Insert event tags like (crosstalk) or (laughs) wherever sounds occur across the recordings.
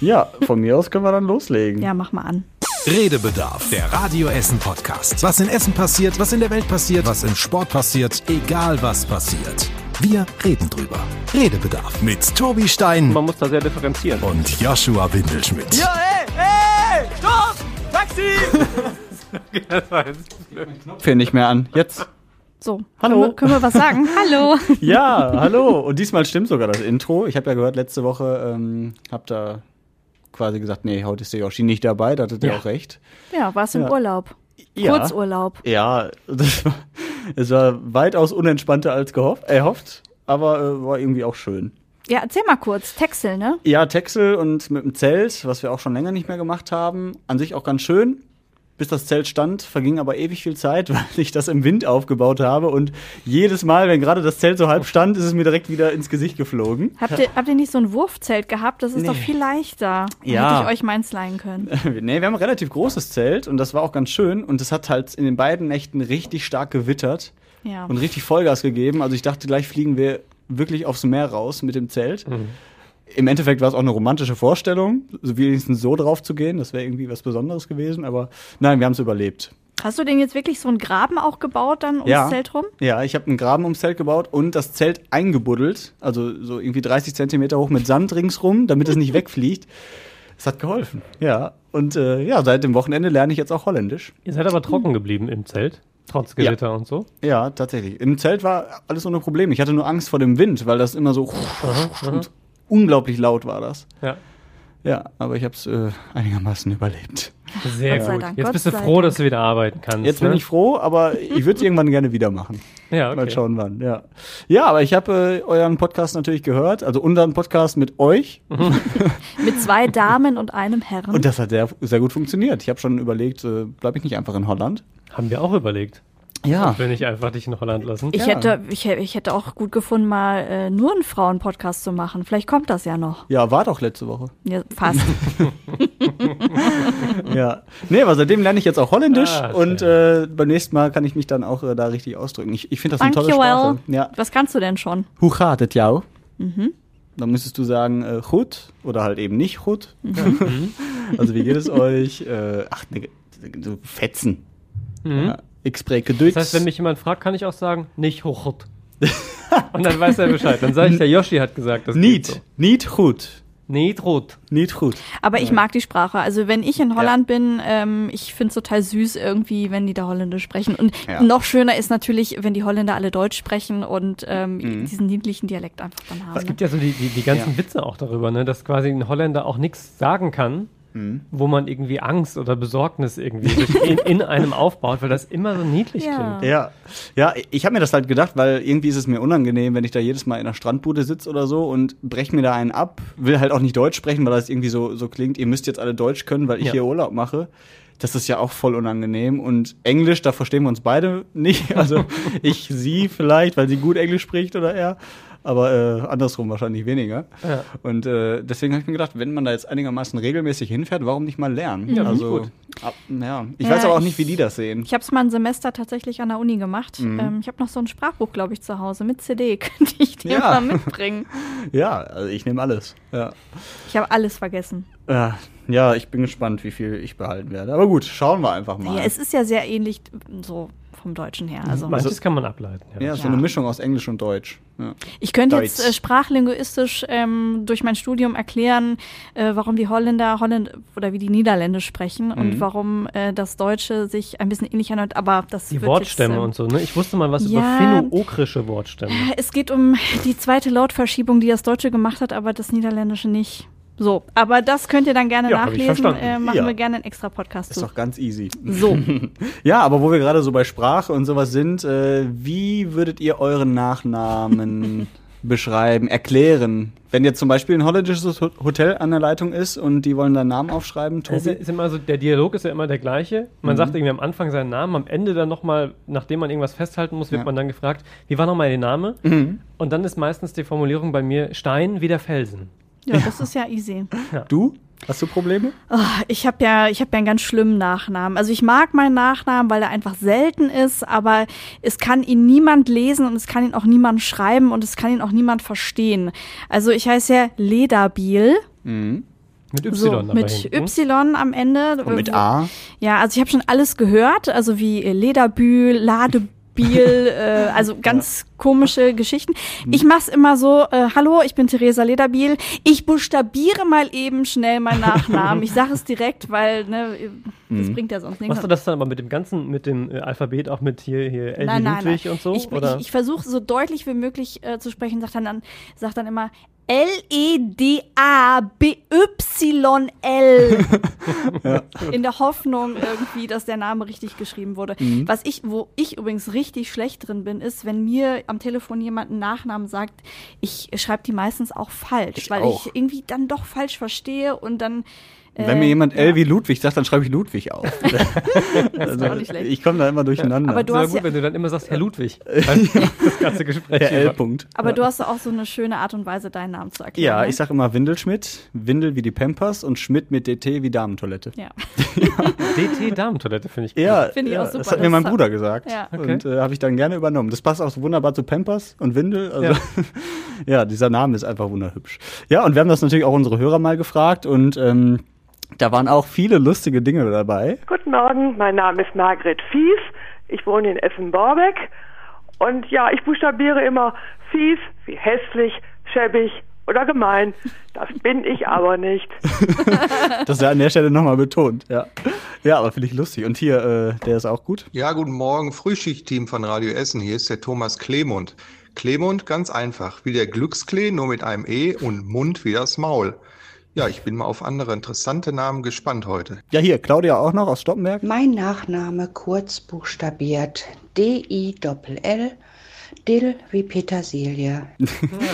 Ja, von mir aus können wir dann loslegen. Ja, mach mal an. Redebedarf, der Radio Essen Podcast. Was in Essen passiert, was in der Welt passiert, was im Sport passiert, egal was passiert. Wir reden drüber. Redebedarf mit Tobi Stein Man muss da sehr differenzieren. und Joshua Windelschmidt. Ja, ey, ey, stopp! Taxi! Fängt nicht mehr an. Jetzt. So, Hallo. Können wir, können wir was sagen? (laughs) Hallo. Ja, hallo. Und diesmal stimmt sogar das Intro. Ich habe ja gehört, letzte Woche ähm, habt ihr quasi gesagt, nee, heute ist der Yoshi nicht dabei. Da hattet ihr Ja. auch recht. Ja, warst im Ja. Urlaub. Ja. Kurzurlaub. Ja, das war, es war weitaus unentspannter als gehofft, erhofft, aber äh, war irgendwie auch schön. Ja, erzähl mal kurz. Texel, ne? Ja, Texel und mit dem Zelt, was wir auch schon länger nicht mehr gemacht haben, an sich auch ganz schön. Bis das Zelt stand, verging aber ewig viel Zeit, (laughs) weil ich das im Wind aufgebaut habe und jedes Mal, wenn gerade das Zelt so halb stand, ist es mir direkt wieder ins Gesicht geflogen. Habt ihr, habt ihr nicht so ein Wurfzelt gehabt? Das ist Nee. doch viel leichter. Dann Ja. Hätte ich euch meins leihen können. (laughs) nee, wir haben ein relativ großes Zelt und das war auch ganz schön und es hat halt in den beiden Nächten richtig stark gewittert Ja. und richtig Vollgas gegeben. Also ich dachte, gleich fliegen wir wirklich aufs Meer raus mit dem Zelt. Im Endeffekt war es auch eine romantische Vorstellung, so wenigstens so drauf zu gehen. Das wäre irgendwie was Besonderes gewesen, aber nein, wir haben es überlebt. Hast du denn jetzt wirklich so einen Graben auch gebaut dann ums Ja. Zelt rum? Ja, ich habe einen Graben ums Zelt gebaut und das Zelt eingebuddelt, also so irgendwie 30 Zentimeter hoch mit Sand ringsrum, damit es nicht (laughs) wegfliegt. Es hat geholfen. Ja, und äh, ja, seit dem Wochenende lerne ich jetzt auch Holländisch. Ihr seid aber trocken geblieben im Zelt, trotz Gewitter und so. Ja, tatsächlich. Im Zelt war alles ohne Probleme. Ich hatte nur Angst vor dem Wind, weil das immer so und unglaublich laut war das. Ja. Ja, aber ich habe es äh, einigermaßen überlebt. Sehr Gott gut. Dank, Jetzt Gott bist du froh, Dank. dass du wieder arbeiten kannst. Jetzt ne? bin ich froh, aber ich würde es irgendwann gerne wieder machen. (laughs) Ja, okay. Mal schauen wann, ja. Ja, aber ich habe äh, euren Podcast natürlich gehört, also unseren Podcast mit euch. (laughs) Mit zwei Damen und einem Herrn. Und das hat sehr, sehr gut funktioniert. Ich habe schon überlegt, äh, bleibe ich nicht einfach in Holland? Haben wir auch überlegt. Ja. Ich will nicht einfach dich in Holland lassen. ich, ja. hätte, ich, ich hätte auch gut gefunden, mal äh, nur einen Frauenpodcast zu machen. Vielleicht kommt das ja noch. Ja, war doch letzte Woche. Ja, fast. (laughs) Ja. Nee, aber seitdem lerne ich jetzt auch Holländisch Ah, und äh, beim nächsten Mal kann ich mich dann auch äh, da richtig ausdrücken. Ich, ich finde das eine tolle Dankjewel. Sprache. Ja. Was kannst du denn schon? Hoe gaat het jou? Dann müsstest du sagen, äh, gut oder halt eben nicht gut. also wie geht es euch? Äh, ach, ne, so Fetzen. Mhm. Ja. Ich spreche Deutsch. Das heißt, wenn mich jemand fragt, kann ich auch sagen, nicht hochhut. (laughs) Und dann weiß er Bescheid. Dann sage ich, der Yoshi hat gesagt, das Niet, so. niet gut. Niet rot. Niet gut. Aber ich mag die Sprache. Also wenn ich in Holland bin, ähm, ich finde es total süß irgendwie, wenn die da Holländisch sprechen. Und Ja. noch schöner ist natürlich, wenn die Holländer alle Deutsch sprechen und ähm, Mhm. diesen niedlichen Dialekt einfach dann haben. Es gibt ja so die, die, die ganzen Ja. Witze auch darüber, ne, dass quasi ein Holländer auch nichts sagen kann, Mhm. wo man irgendwie Angst oder Besorgnis irgendwie (laughs) in, in einem aufbaut, weil das immer so niedlich Ja. klingt. Ja, ja, ich habe mir das halt gedacht, weil irgendwie ist es mir unangenehm, wenn ich da jedes Mal in einer Strandbude sitze oder so und brech mir da einen ab, will halt auch nicht Deutsch sprechen, weil das irgendwie so, so klingt, ihr müsst jetzt alle Deutsch können, weil ich Ja. hier Urlaub mache. Das ist ja auch voll unangenehm. Und Englisch, da verstehen wir uns beide nicht. (laughs) Also ich sie vielleicht, weil sie gut Englisch spricht oder er. Aber äh, andersrum wahrscheinlich weniger. Ja. Und äh, deswegen habe ich mir gedacht, wenn man da jetzt einigermaßen regelmäßig hinfährt, warum nicht mal lernen? Ja, also, gut. ab, ja. Ich Ja, weiß aber auch ich- nicht, wie die das sehen. Ich habe es mal ein Semester tatsächlich an der Uni gemacht. Mhm. Ähm, ich habe noch so ein Sprachbuch, glaube ich, zu Hause mit CD. (laughs) Könnte ich dir Ja. mal mitbringen. (laughs) Ja, also ich nehme alles. Ja. Ich habe alles vergessen. Ja, ja, ich bin gespannt, wie viel ich behalten werde. Aber gut, schauen wir einfach mal. Ja, es ist ja sehr ähnlich so vom Deutschen her. Also Manches kann man ableiten. Ja. ja, so Ja. eine Mischung aus Englisch und Deutsch. Ja. ich könnte jetzt Deutsch. äh, sprachlinguistisch ähm, durch mein Studium erklären, äh, warum die Holländer Holländ oder wie die Niederländisch sprechen Mhm. und warum äh, das Deutsche sich ein bisschen ähnlich anhört. Aber das Die wird Wortstämme jetzt, ähm, und so, ne? Ich wusste mal was Ja. über finno-okrische Wortstämme. Es geht um die zweite Lautverschiebung, die das Deutsche gemacht hat, aber das Niederländische nicht. So, aber das könnt ihr dann gerne Ja, hab ich nachlesen. verstanden. Äh, machen Ja. wir gerne einen extra Podcast Ist zu. doch ganz easy. So, (laughs) Ja, aber wo wir gerade so bei Sprache und sowas sind, äh, wie würdet ihr euren Nachnamen (laughs) beschreiben, erklären? Wenn jetzt zum Beispiel ein holländisches Ho- Hotel an der Leitung ist und die wollen deinen Namen aufschreiben, Es Tobi? ist immer so, der Dialog ist ja immer der gleiche. Man Mhm. sagt irgendwie am Anfang seinen Namen, am Ende dann nochmal, nachdem man irgendwas festhalten muss, wird Ja. man dann gefragt, wie war nochmal der Name? Mhm. Und dann ist meistens die Formulierung bei mir Stein wie der Felsen. Ja, das ist ja easy. Du? Hast du Probleme? Oh, ich habe ja, ich habe ja einen ganz schlimmen Nachnamen. Also ich mag meinen Nachnamen, weil er einfach selten ist, aber es kann ihn niemand lesen und es kann ihn auch niemand schreiben und es kann ihn auch niemand verstehen. Also ich heiße ja Lederbiel. Mhm. Mit Y So, mit hinten. Y am Ende. Und mit A. Ja, also ich habe schon alles gehört, also wie Lederbühl, Ladebiel, (laughs) äh, also ganz komische Geschichten. Ich mach's immer so, äh, hallo, ich bin Theresa Lederbiel. Ich buchstabiere mal eben schnell meinen Nachnamen. Ich sage es direkt, weil ne, das Mhm. bringt ja sonst nichts. Machst du das dann aber mit dem ganzen, mit dem äh, Alphabet auch mit hier, hier L wie Nein, nein, nein. Ludwig und so? Ich, oder? ich, ich versuche so deutlich wie möglich äh, zu sprechen, sagt dann, dann, sagt dann immer L-E-D-A-B-Y-L. (laughs) In der Hoffnung irgendwie, dass der Name richtig geschrieben wurde. Mhm. Was ich, wo ich übrigens richtig schlecht drin bin, ist, wenn mir am Telefon jemand einen Nachnamen sagt, ich schreibe die meistens auch falsch, Ich weil auch. ich irgendwie dann doch falsch verstehe und dann. Wenn äh, mir jemand L wie Ludwig sagt, dann schreibe ich Ludwig auf. (laughs) also, auch nicht schlecht. ich komme da immer durcheinander. Aber du das hast ist ja gut, ja- wenn du dann immer sagst, Herr Ludwig. (laughs) das ganze Gespräch. über. L-Punkt. Aber du hast auch so eine schöne Art und Weise, deinen Namen zu erklären. Ja, ne? ich sag immer Windelschmidt, Windel wie die Pampers und Schmidt mit DT wie Damentoilette. Ja. (laughs) DT Damentoilette finde ich gut. Ja, Finde ich ja, auch super, Das hat mir mein Bruder gesagt. Ja. Okay. Und äh, habe ich dann gerne übernommen. Das passt auch so wunderbar zu Pampers und Windel. Also, ja. dieser Name ist einfach wunderhübsch. Ja, und wir haben das natürlich auch unsere Hörer mal gefragt und ähm, da waren auch viele lustige Dinge dabei. Guten Morgen, mein Name ist Margret Fies. Ich wohne in Essen-Borbeck. Und ja, ich buchstabiere immer fies wie hässlich, schäbig oder gemein. Das bin ich aber nicht. (laughs) Das ist ja an der Stelle nochmal betont. Ja, ja aber finde ich lustig. Und hier, äh, der ist auch gut. Ja, guten Morgen, Frühschichtteam von Radio Essen. Hier ist der Thomas Klemund. Klemund ganz einfach, wie der Glücksklee, nur mit einem E und Mund wie das Maul. Ja, ich bin mal auf andere interessante Namen gespannt heute. Ja, hier, Claudia auch noch aus Stoppenberg. Mein Nachname kurz buchstabiert D-I-L-L, Dill wie Petersilie. (laughs)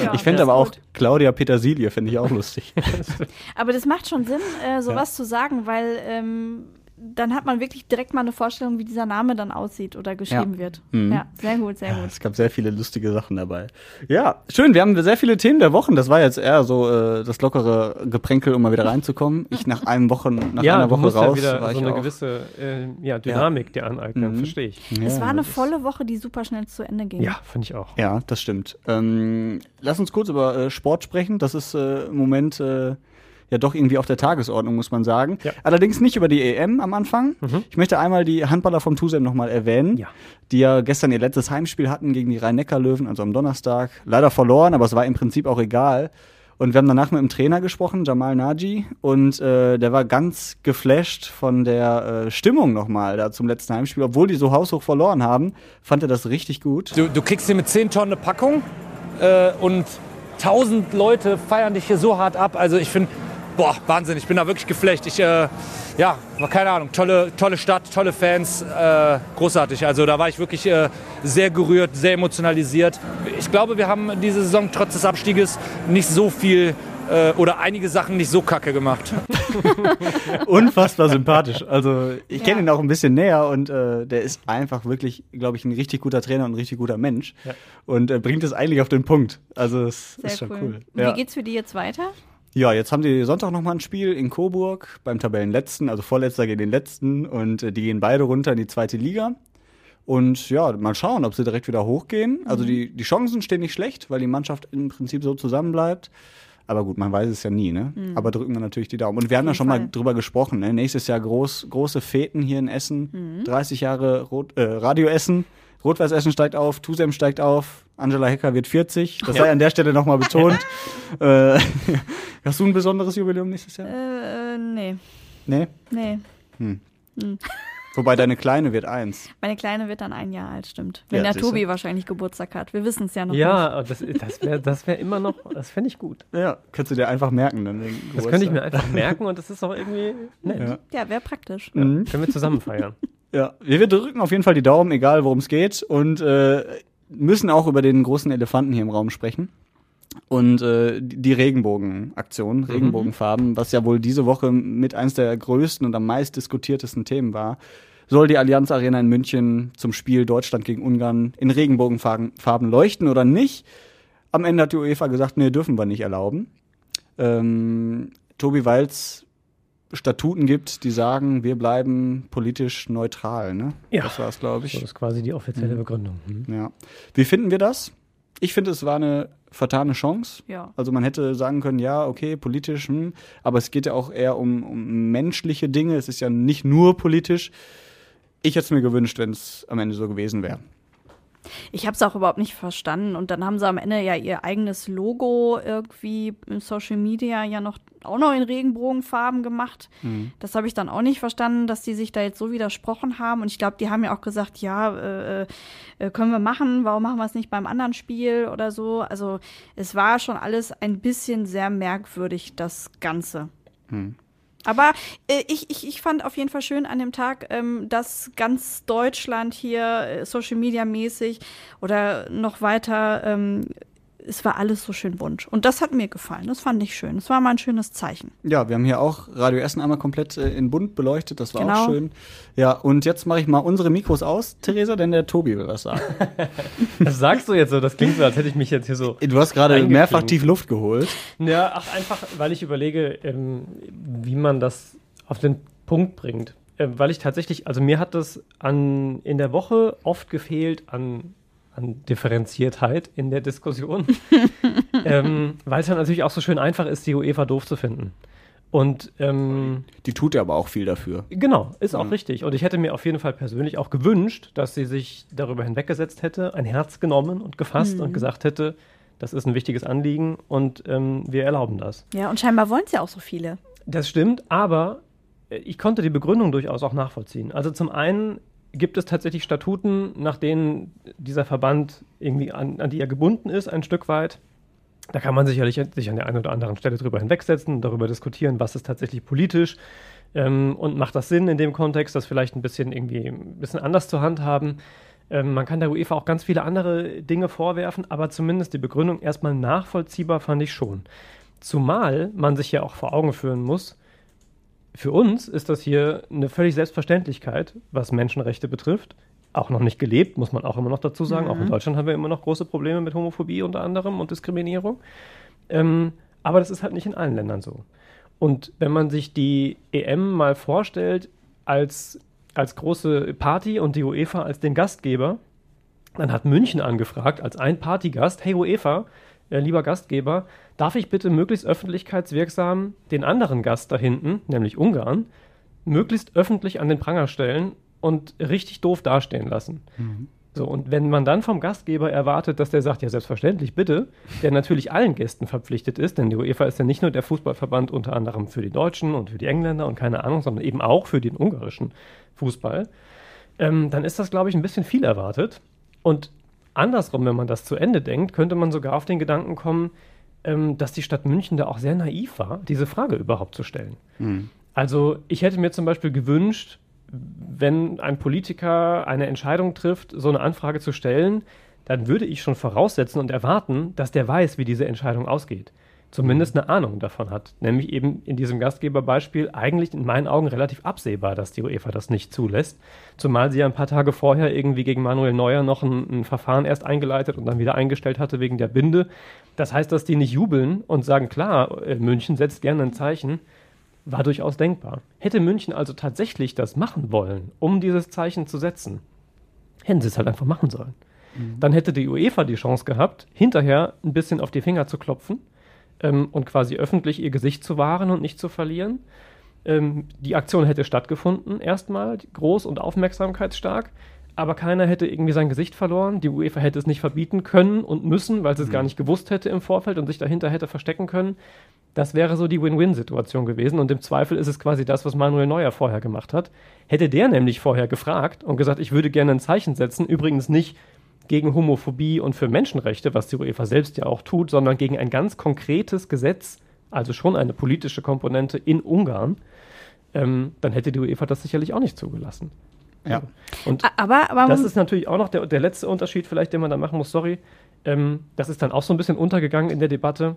Ja, ich fände aber auch gut. Claudia Petersilie, finde ich auch lustig. (laughs) Aber das macht schon Sinn, äh, sowas zu sagen, weil ähm, dann hat man wirklich direkt mal eine Vorstellung, wie dieser Name dann aussieht oder geschrieben Ja. wird. Mhm. Ja, sehr gut, sehr Ja, gut. es gab sehr viele lustige Sachen dabei. Ja, schön. Wir haben sehr viele Themen der Wochen. Das war jetzt eher so äh, das lockere Gepränkel, um mal wieder reinzukommen. Ich nach einem Wochen, nach ja, einer Woche raus, ja wieder war so ich eine auch. gewisse äh, ja, Dynamik dir aneignen, Mhm. verstehe ich. Ja, es war eine volle Woche, die super schnell zu Ende ging. Ja, finde ich auch. Ja, das stimmt. Ähm, lass uns kurz über äh, Sport sprechen. Das ist äh, im Moment äh, ja doch irgendwie auf der Tagesordnung, muss man sagen. Ja. Allerdings nicht über die EM am Anfang. Ich möchte einmal die Handballer vom Tusem nochmal erwähnen, Ja. die ja gestern ihr letztes Heimspiel hatten gegen die Rhein-Neckar-Löwen, also am Donnerstag. Leider verloren, aber es war im Prinzip auch egal. Und wir haben danach mit dem Trainer gesprochen, Jamal Naji, und äh, der war ganz geflasht von der äh, Stimmung nochmal da zum letzten Heimspiel. Obwohl die so haushoch verloren haben, fand er das richtig gut. Du, du kriegst hier mit 10 Tonnen eine Packung äh, und 1000 Leute feiern dich hier so hart ab. Also ich finde, boah, Wahnsinn, ich bin da wirklich geflecht. Ich, äh, ja, war keine Ahnung, tolle, tolle Stadt, tolle Fans, äh, großartig. Also da war ich wirklich äh, sehr gerührt, sehr emotionalisiert. Ich glaube, wir haben diese Saison trotz des Abstieges nicht so viel äh, oder einige Sachen nicht so kacke gemacht. (laughs) unfassbar sympathisch. Also ich kenne Ja. ihn auch ein bisschen näher und äh, der ist einfach wirklich, glaube ich, ein richtig guter Trainer und ein richtig guter Mensch Ja. und äh, bringt es eigentlich auf den Punkt. Also es Sehr ist schon cool. cool. Ja. Wie geht's für die jetzt weiter? Ja, jetzt haben die Sonntag noch mal ein Spiel in Coburg beim Tabellenletzten, also Vorletzter gegen den Letzten und äh, die gehen beide runter in die zweite Liga. Und ja, mal schauen, ob sie direkt wieder hochgehen. Also Mhm. die, die Chancen stehen nicht schlecht, weil die Mannschaft im Prinzip so zusammenbleibt. Aber gut, man weiß es ja nie, ne? Aber drücken wir natürlich die Daumen. Und wir haben ja Mhm. schon mal Fall. drüber gesprochen, ne? Nächstes Jahr groß, große Feten hier in Essen. 30 Jahre Rot, äh, Radio Essen. Rot-Weiß Essen steigt auf, Tusem steigt auf, Angela Hecker wird 40. Das sei an der Stelle nochmal betont. (laughs) äh, (laughs) hast du ein besonderes Jubiläum nächstes Jahr? Äh, nee, Nee? nee. Wobei deine Kleine wird eins. Meine Kleine wird dann ein Jahr alt, stimmt. Wenn Ja, der. Tobi wahrscheinlich Geburtstag hat. Wir wissen es ja noch nicht. Ja, das, das wäre das wär immer noch, das fände ich gut. Ja, kannst du dir einfach merken. Dann Das könnte ich mir einfach merken und das ist auch irgendwie nett. Ja. Ja, wäre praktisch. Mhm. Können wir zusammen feiern. Ja, wir wir drücken auf jeden Fall die Daumen, egal worum es geht. Und äh, müssen auch über den großen Elefanten hier im Raum sprechen. Und äh, die Regenbogenaktion, Regenbogenfarben, was ja wohl diese Woche mit eins der größten und am meist diskutiertesten Themen war, soll die Allianz Arena in München zum Spiel Deutschland gegen Ungarn in Regenbogenfarben Farben leuchten oder nicht? Am Ende hat die UEFA gesagt, nee, dürfen wir nicht erlauben. Ähm, Tobi Walz Statuten gibt, die sagen, wir bleiben politisch neutral, ne? Ja. Das war es, glaube So ich. ist quasi die offizielle Begründung. Hm. Ja. Wie finden wir das? Ich finde, es war eine vertane Chance. Ja. Also man hätte sagen können, ja, okay, politisch, hm, aber es geht ja auch eher um, um menschliche Dinge. Es ist ja nicht nur politisch. Ich hätte es mir gewünscht, wenn es am Ende so gewesen wäre. Ich habe es auch überhaupt nicht verstanden. Und dann haben sie am Ende ja ihr eigenes Logo irgendwie im Social Media ja noch auch noch in Regenbogenfarben gemacht. Mhm. Das habe ich dann auch nicht verstanden, dass die sich da jetzt so widersprochen haben. Und ich glaube, die haben ja auch gesagt, ja, äh, äh, können wir machen, warum machen wir es nicht beim anderen Spiel oder so. Also es war schon alles ein bisschen sehr merkwürdig, das Ganze. Hm. Aber äh, ich, ich, ich fand auf jeden Fall schön an dem Tag, ähm, dass ganz Deutschland hier äh, Social Media mäßig oder noch weiter, ähm, es war alles so schön bunt. Und das hat mir gefallen. Das fand ich schön. Das war mal ein schönes Zeichen. Ja, wir haben hier auch Radio Essen einmal komplett äh, in bunt beleuchtet. Das war Genau. auch schön. Ja, und jetzt mache ich mal unsere Mikros aus, Theresa, denn der Tobi will was sagen. (laughs) Das sagst du jetzt so, das klingt so, als hätte ich mich jetzt hier so. Du hast gerade mehrfach tief Luft geholt. Ja, ach, einfach, weil ich überlege, ähm, wie man das auf den Punkt bringt. Ähm, weil ich tatsächlich, also mir hat das an, in der Woche oft gefehlt an, an Differenziertheit in der Diskussion. (laughs) ähm, weil es dann natürlich auch so schön einfach ist, die UEFA doof zu finden. Und ähm, Die tut ja aber auch viel dafür. Genau, ist auch Ja. richtig. Und ich hätte mir auf jeden Fall persönlich auch gewünscht, dass sie sich darüber hinweggesetzt hätte, ein Herz genommen und gefasst Mhm. und gesagt hätte, das ist ein wichtiges Anliegen und ähm, wir erlauben das. Ja, und scheinbar wollen es ja auch so viele. Das stimmt, aber äh, ich konnte die Begründung durchaus auch nachvollziehen. Also zum einen gibt es tatsächlich Statuten, nach denen dieser Verband irgendwie an, an die er gebunden ist, ein Stück weit. Da kann man sicherlich sich an der einen oder anderen Stelle drüber hinwegsetzen und darüber diskutieren, was ist tatsächlich politisch ähm, und macht das Sinn in dem Kontext, das vielleicht ein bisschen irgendwie ein bisschen anders zu handhaben. Ähm, man kann der UEFA auch ganz viele andere Dinge vorwerfen, aber zumindest die Begründung erstmal nachvollziehbar fand ich schon. Zumal man sich ja auch vor Augen führen muss, für uns ist das hier eine völlig Selbstverständlichkeit, was Menschenrechte betrifft. Auch noch nicht gelebt, muss man auch immer noch dazu sagen. Auch in Mhm. Deutschland haben wir immer noch große Probleme mit Homophobie unter anderem und Diskriminierung. Ähm, aber das ist halt nicht in allen Ländern so. Und wenn man sich die EM mal vorstellt als, als große Party und die UEFA als den Gastgeber, dann hat München angefragt als ein Partygast, hey UEFA, äh, lieber Gastgeber, darf ich bitte möglichst öffentlichkeitswirksam den anderen Gast da hinten, nämlich Ungarn, möglichst öffentlich an den Pranger stellen und richtig doof dastehen lassen. So, und wenn man dann vom Gastgeber erwartet, dass der sagt, ja, selbstverständlich, bitte, der natürlich allen Gästen verpflichtet ist, denn die UEFA ist ja nicht nur der Fußballverband unter anderem für die Deutschen und für die Engländer und keine Ahnung, sondern eben auch für den ungarischen Fußball, ähm, dann ist das, glaube ich, ein bisschen viel erwartet. Und andersrum, wenn man das zu Ende denkt, könnte man sogar auf den Gedanken kommen, ähm, dass die Stadt München da auch sehr naiv war, diese Frage überhaupt zu stellen. Also ich hätte mir zum Beispiel gewünscht, wenn ein Politiker eine Entscheidung trifft, so eine Anfrage zu stellen, dann würde ich schon voraussetzen und erwarten, dass der weiß, wie diese Entscheidung ausgeht. Zumindest eine Ahnung davon hat. Nämlich eben in diesem Gastgeberbeispiel eigentlich in meinen Augen relativ absehbar, dass die UEFA das nicht zulässt. Zumal sie ja ein paar Tage vorher irgendwie gegen Manuel Neuer noch ein, ein Verfahren erst eingeleitet und dann wieder eingestellt hatte wegen der Binde. Das heißt, dass die nicht jubeln und sagen, klar, äh, München setzt gerne ein Zeichen, war durchaus denkbar. Hätte München also tatsächlich das machen wollen, um dieses Zeichen zu setzen, hätten sie es halt einfach machen sollen. Dann hätte die UEFA die Chance gehabt, hinterher ein bisschen auf die Finger zu klopfen ähm, und quasi öffentlich ihr Gesicht zu wahren und nicht zu verlieren. Ähm, die Aktion hätte stattgefunden, erstmal, groß und aufmerksamkeitsstark, aber keiner hätte irgendwie sein Gesicht verloren. Die UEFA hätte es nicht verbieten können und müssen, weil sie es gar nicht gewusst hätte im Vorfeld und sich dahinter hätte verstecken können. Das wäre so die Win-Win-Situation gewesen. Und im Zweifel ist es quasi das, was Manuel Neuer vorher gemacht hat. Hätte der nämlich vorher gefragt und gesagt, ich würde gerne ein Zeichen setzen, übrigens nicht gegen Homophobie und für Menschenrechte, was die UEFA selbst ja auch tut, sondern gegen ein ganz konkretes Gesetz, also schon eine politische Komponente in Ungarn, ähm, dann hätte die UEFA das sicherlich auch nicht zugelassen. Ja. Und A- Aber, aber das ist natürlich auch noch der, der letzte Unterschied, vielleicht, den man da machen muss. Sorry. Ähm, das ist dann auch so ein bisschen untergegangen in der Debatte.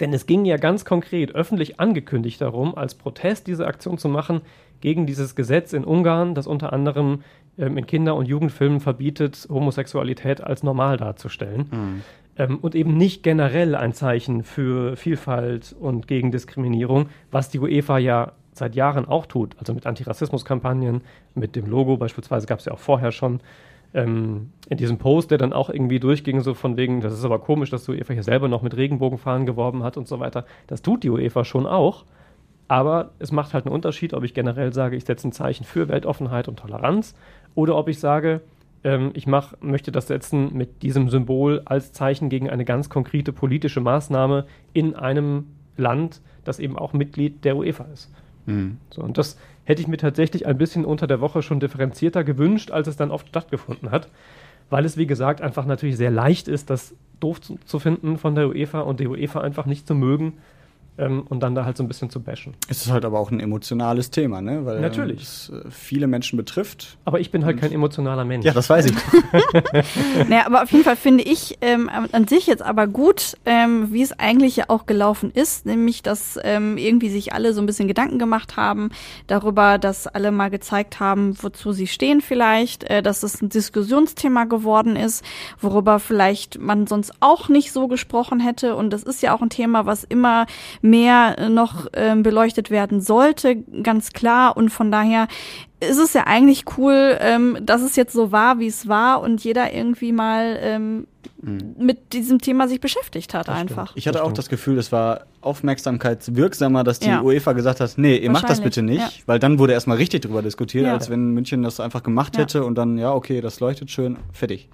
Denn es ging ja ganz konkret öffentlich angekündigt darum, als Protest diese Aktion zu machen gegen dieses Gesetz in Ungarn, das unter anderem ähm, in Kinder- und Jugendfilmen verbietet, Homosexualität als normal darzustellen. Ähm, und eben nicht generell ein Zeichen für Vielfalt und gegen Diskriminierung, was die UEFA ja seit Jahren auch tut, also mit Antirassismuskampagnen, mit dem Logo beispielsweise gab es ja auch vorher schon. Ähm, in diesem Post, der dann auch irgendwie durchging, so von wegen, das ist aber komisch, dass die UEFA hier selber noch mit Regenbogenfahnen geworben hat und so weiter. Das tut die UEFA schon auch. Aber es macht halt einen Unterschied, ob ich generell sage, ich setze ein Zeichen für Weltoffenheit und Toleranz oder ob ich sage, ähm, ich mach, möchte das setzen mit diesem Symbol als Zeichen gegen eine ganz konkrete politische Maßnahme in einem Land, das eben auch Mitglied der UEFA ist. Mhm. So, und das hätte ich mir tatsächlich ein bisschen unter der Woche schon differenzierter gewünscht, als es dann oft stattgefunden hat. Weil es, wie gesagt, einfach natürlich sehr leicht ist, das doof zu, zu finden von der UEFA und die UEFA einfach nicht zu mögen ähm, und dann da halt so ein bisschen zu bashen. Es ist halt aber auch ein emotionales Thema, ne? Weil Natürlich. es äh, viele Menschen betrifft. Aber ich bin halt kein emotionaler Mensch. Ja, das weiß ich. (laughs) Naja, aber auf jeden Fall finde ich ähm, an sich jetzt aber gut, ähm, wie es eigentlich ja auch gelaufen ist, nämlich dass ähm, irgendwie sich alle so ein bisschen Gedanken gemacht haben darüber, dass alle mal gezeigt haben, wozu sie stehen vielleicht, äh, dass es ein Diskussionsthema geworden ist, worüber vielleicht man sonst auch nicht so gesprochen hätte. Und das ist ja auch ein Thema, was immer mehr äh, noch ähm, beleuchtet werden sollte, ganz klar. Und von daher ist es ja eigentlich cool, ähm, dass es jetzt so war, wie es war und jeder irgendwie mal ähm, mit diesem Thema sich beschäftigt hat einfach. Ich hatte Das auch stimmt. das Gefühl, es war aufmerksamkeitswirksamer, dass die Ja. UEFA gesagt hat, nee, ihr macht das bitte nicht, ja. weil dann wurde erstmal richtig drüber diskutiert, Ja. als wenn München das einfach gemacht Ja. hätte und dann, ja, okay, das leuchtet schön, fertig.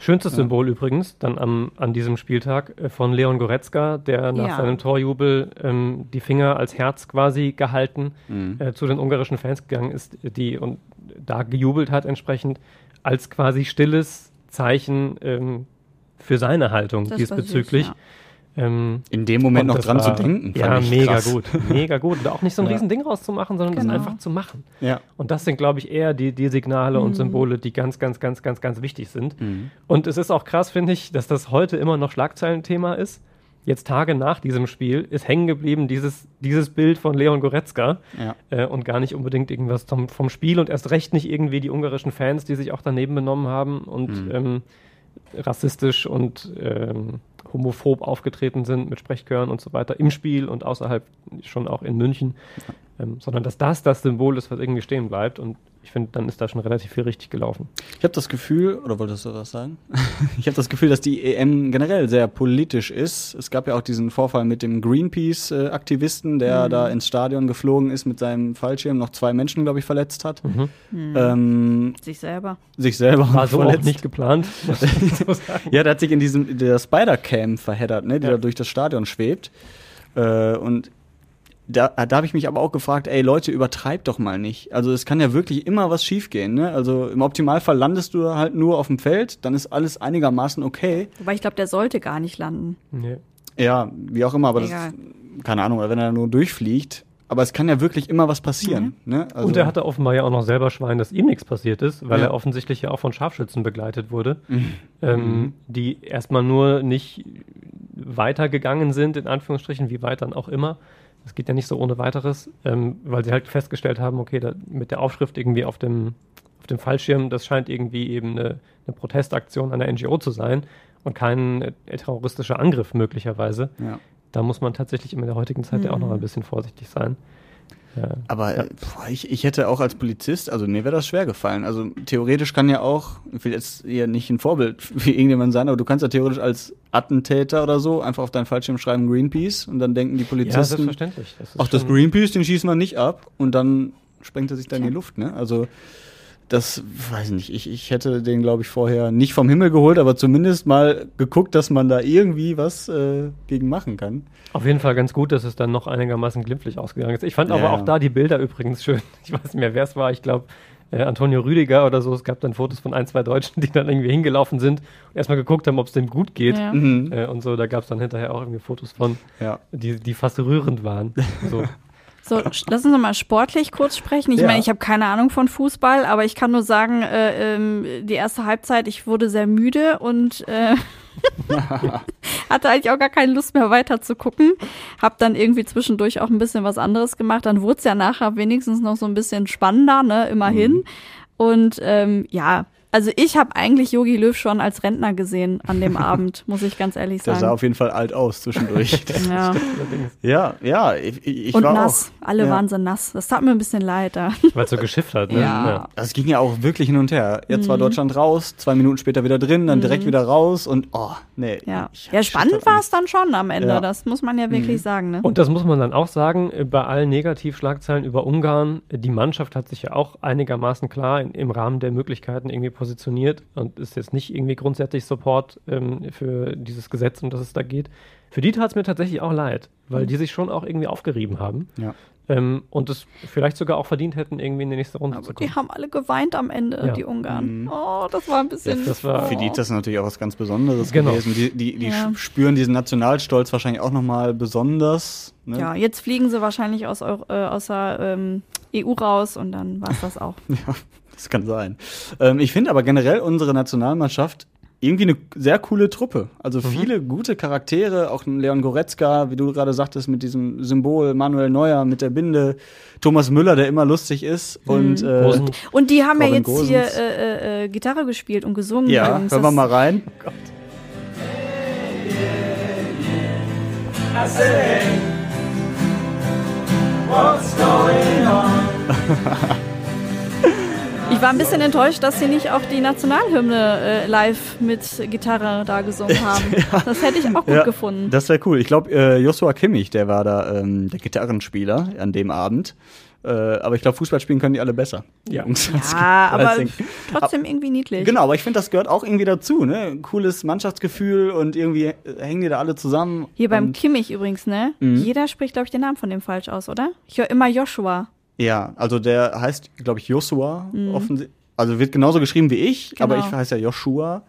Schönstes Symbol übrigens, dann am, an diesem Spieltag äh, von Leon Goretzka, der nach Ja. seinem Torjubel ähm, die Finger als Herz quasi gehalten Mhm. äh, zu den ungarischen Fans gegangen ist, die und da gejubelt hat entsprechend, als quasi stilles Zeichen ähm, für seine Haltung Das diesbezüglich. süß, Ähm, In dem Moment noch dran war- zu denken, Ja, mega krass. gut. Mega gut. Und auch nicht so ein (laughs) Ja. Riesending rauszumachen, sondern Genau. das einfach zu machen. Ja. Und das sind, glaube ich, eher die, die Signale Mhm. und Symbole, die ganz, ganz, ganz, ganz, ganz wichtig sind. Mhm. Und es ist auch krass, finde ich, dass das heute immer noch Schlagzeilenthema ist. Jetzt Tage nach diesem Spiel ist hängen geblieben dieses, dieses Bild von Leon Goretzka Ja. äh, und gar nicht unbedingt irgendwas vom, vom Spiel und erst recht nicht irgendwie die ungarischen Fans, die sich auch daneben benommen haben und Mhm. ähm, rassistisch und ähm, homophob aufgetreten sind mit Sprechchören und so weiter im Spiel und außerhalb schon auch in München, ähm, sondern dass das das Symbol ist, was irgendwie stehen bleibt. Und ich finde, dann ist da schon relativ viel richtig gelaufen. Ich habe das Gefühl, oder wolltest du was sagen? (laughs) ich habe das Gefühl, dass die EM generell sehr politisch ist. Es gab ja auch diesen Vorfall mit dem Greenpeace-Aktivisten, der Mhm. da ins Stadion geflogen ist mit seinem Fallschirm, noch zwei Menschen, glaube ich, verletzt hat. Mhm. Hm. Ähm, Sich selber. sich selber War so auch verletzt. nicht geplant. (laughs) Ja, der hat sich in diesem der Spider-Cam verheddert, ne, die Ja. da durch das Stadion schwebt. Äh, und da, da habe ich mich aber auch gefragt, ey Leute, übertreibt doch mal nicht. Also es kann ja wirklich immer was schiefgehen. Ne? Also im Optimalfall landest du halt nur auf dem Feld, dann ist alles einigermaßen okay. Wobei ich glaube, der sollte gar nicht landen. Nee. Ja, wie auch immer, aber das, Egal. keine Ahnung, oder wenn er nur durchfliegt. Aber es kann ja wirklich immer was passieren. Ne? Also, und er hatte offenbar ja auch noch selber Schwein, dass ihm nichts passiert ist, weil Ja. er offensichtlich ja auch von Scharfschützen begleitet wurde, Mhm. ähm, die erstmal nur nicht weitergegangen sind, in Anführungsstrichen, wie weit dann auch immer. Das geht ja nicht so ohne weiteres, ähm, weil sie halt festgestellt haben, okay, da, mit der Aufschrift irgendwie auf dem, auf dem Fallschirm, das scheint irgendwie eben eine, eine Protestaktion einer NGO zu sein und kein äh, terroristischer Angriff möglicherweise. ja. Da muss man tatsächlich in der heutigen Zeit ja auch noch Mhm. ein bisschen vorsichtig sein. Ja. Aber Ja. boah, ich, ich hätte auch als Polizist, also mir wäre das schwer gefallen. Also theoretisch kann ja auch, ich will jetzt hier nicht ein Vorbild (laughs) für irgendjemand sein, aber du kannst ja theoretisch als Attentäter oder so einfach auf deinen Fallschirm schreiben Greenpeace und dann denken die Ja, Polizisten, selbstverständlich. Das ist ach das Greenpeace, den schießen wir nicht ab und dann sprengt er sich da in die. Luft, ne? Also das weiß ich nicht. Ich, ich hätte den, glaube ich, vorher nicht vom Himmel geholt, aber zumindest mal geguckt, dass man da irgendwie was äh, gegen machen kann. Auf jeden Fall ganz gut, dass es dann noch einigermaßen glimpflich ausgegangen ist. Ich fand aber Ja. auch da die Bilder übrigens schön. (laughs) Ich weiß nicht mehr, wer es war. Ich glaube, äh, Antonio Rüdiger oder so. Es gab dann Fotos von ein, zwei Deutschen, die dann irgendwie hingelaufen sind und erstmal geguckt haben, ob es dem gut geht. Ja. Mhm. Äh, und so, da gab es dann hinterher auch irgendwie Fotos von, Ja. die, die fast rührend waren. So. (laughs) So, lass uns noch mal sportlich kurz sprechen. Ich Ja. meine, ich habe keine Ahnung von Fußball, aber ich kann nur sagen, äh, ähm, die erste Halbzeit, ich wurde sehr müde und äh, (laughs) hatte eigentlich auch gar keine Lust mehr weiter zu gucken. Hab dann irgendwie zwischendurch auch ein bisschen was anderes gemacht. Dann wurde es ja nachher wenigstens noch so ein bisschen spannender, ne, immerhin. Und ähm, ja, Also ich habe eigentlich Yogi Löw schon als Rentner gesehen an dem (laughs) Abend, muss ich ganz ehrlich Der sagen. sah auf jeden Fall alt aus zwischendurch. (laughs) ja. ja, ja, ich, ich Und war nass. auch. Alle ja. waren so nass. Das tat mir ein bisschen leid da. (laughs) Weil es so geschifft hat, ne? Ja. Das Also ging ja auch wirklich hin und her. Jetzt Mhm. war Deutschland raus, zwei Minuten später wieder drin, dann direkt wieder raus und oh, nee. Ja, ja spannend das war es dann schon am Ende. Ja. Das muss man ja wirklich sagen. Ne? Und das muss man dann auch sagen, bei allen Negativschlagzeilen über Ungarn, die Mannschaft hat sich ja auch einigermaßen klar in, im Rahmen der Möglichkeiten irgendwie positioniert und ist jetzt nicht irgendwie grundsätzlich Support ähm, für dieses Gesetz, um das es da geht. Für die tat es mir tatsächlich auch leid, weil die sich schon auch irgendwie aufgerieben haben Ja. ähm, und es vielleicht sogar auch verdient hätten, irgendwie in die nächste Runde zu Die kommen. haben alle geweint am Ende, Ja. die Ungarn. Oh, das war ein bisschen. Das- das war- Für die ist das natürlich auch was ganz Besonderes Genau. gewesen. Die, die, die Ja. spüren diesen Nationalstolz wahrscheinlich auch nochmal besonders. Ne? Ja, jetzt fliegen sie wahrscheinlich aus, Eu äh, aus der ähm, EU raus und dann war es das auch. (laughs) Ja, das kann sein. Ähm, ich finde aber generell unsere Nationalmannschaft irgendwie eine sehr coole Truppe. Also viele gute Charaktere, auch ein Leon Goretzka, wie du gerade sagtest, mit diesem Symbol, Manuel Neuer mit der Binde, Thomas Müller, der immer lustig ist und äh, Und die haben ja Robin jetzt Gosens. hier äh, äh, äh, Gitarre gespielt und gesungen. ja, übrigens. hören wir mal rein. (laughs) Ich war ein bisschen enttäuscht, dass sie nicht auch die Nationalhymne äh, live mit Gitarre da gesungen (laughs) haben. Das hätte ich auch gut Ja, gefunden. Das wäre cool. Ich glaube, äh, Joshua Kimmich, der war da ähm, der Gitarrenspieler an dem Abend. Äh, aber ich glaube, Fußball spielen können die alle besser. die Ja. Jungs, ja, (laughs) aber trotzdem irgendwie niedlich. Genau, aber ich finde, das gehört auch irgendwie dazu, ne? Cooles Mannschaftsgefühl und irgendwie äh, hängen die da alle zusammen. Hier beim Kimmich übrigens, ne? Mhm. Jeder spricht, glaube ich, den Namen von dem falsch aus, oder? Ich höre immer Joshua. Ja, also der heißt, glaube ich, Joshua. offensi- Also wird genauso geschrieben wie ich, aber Genau. ich heiße ja Joshua.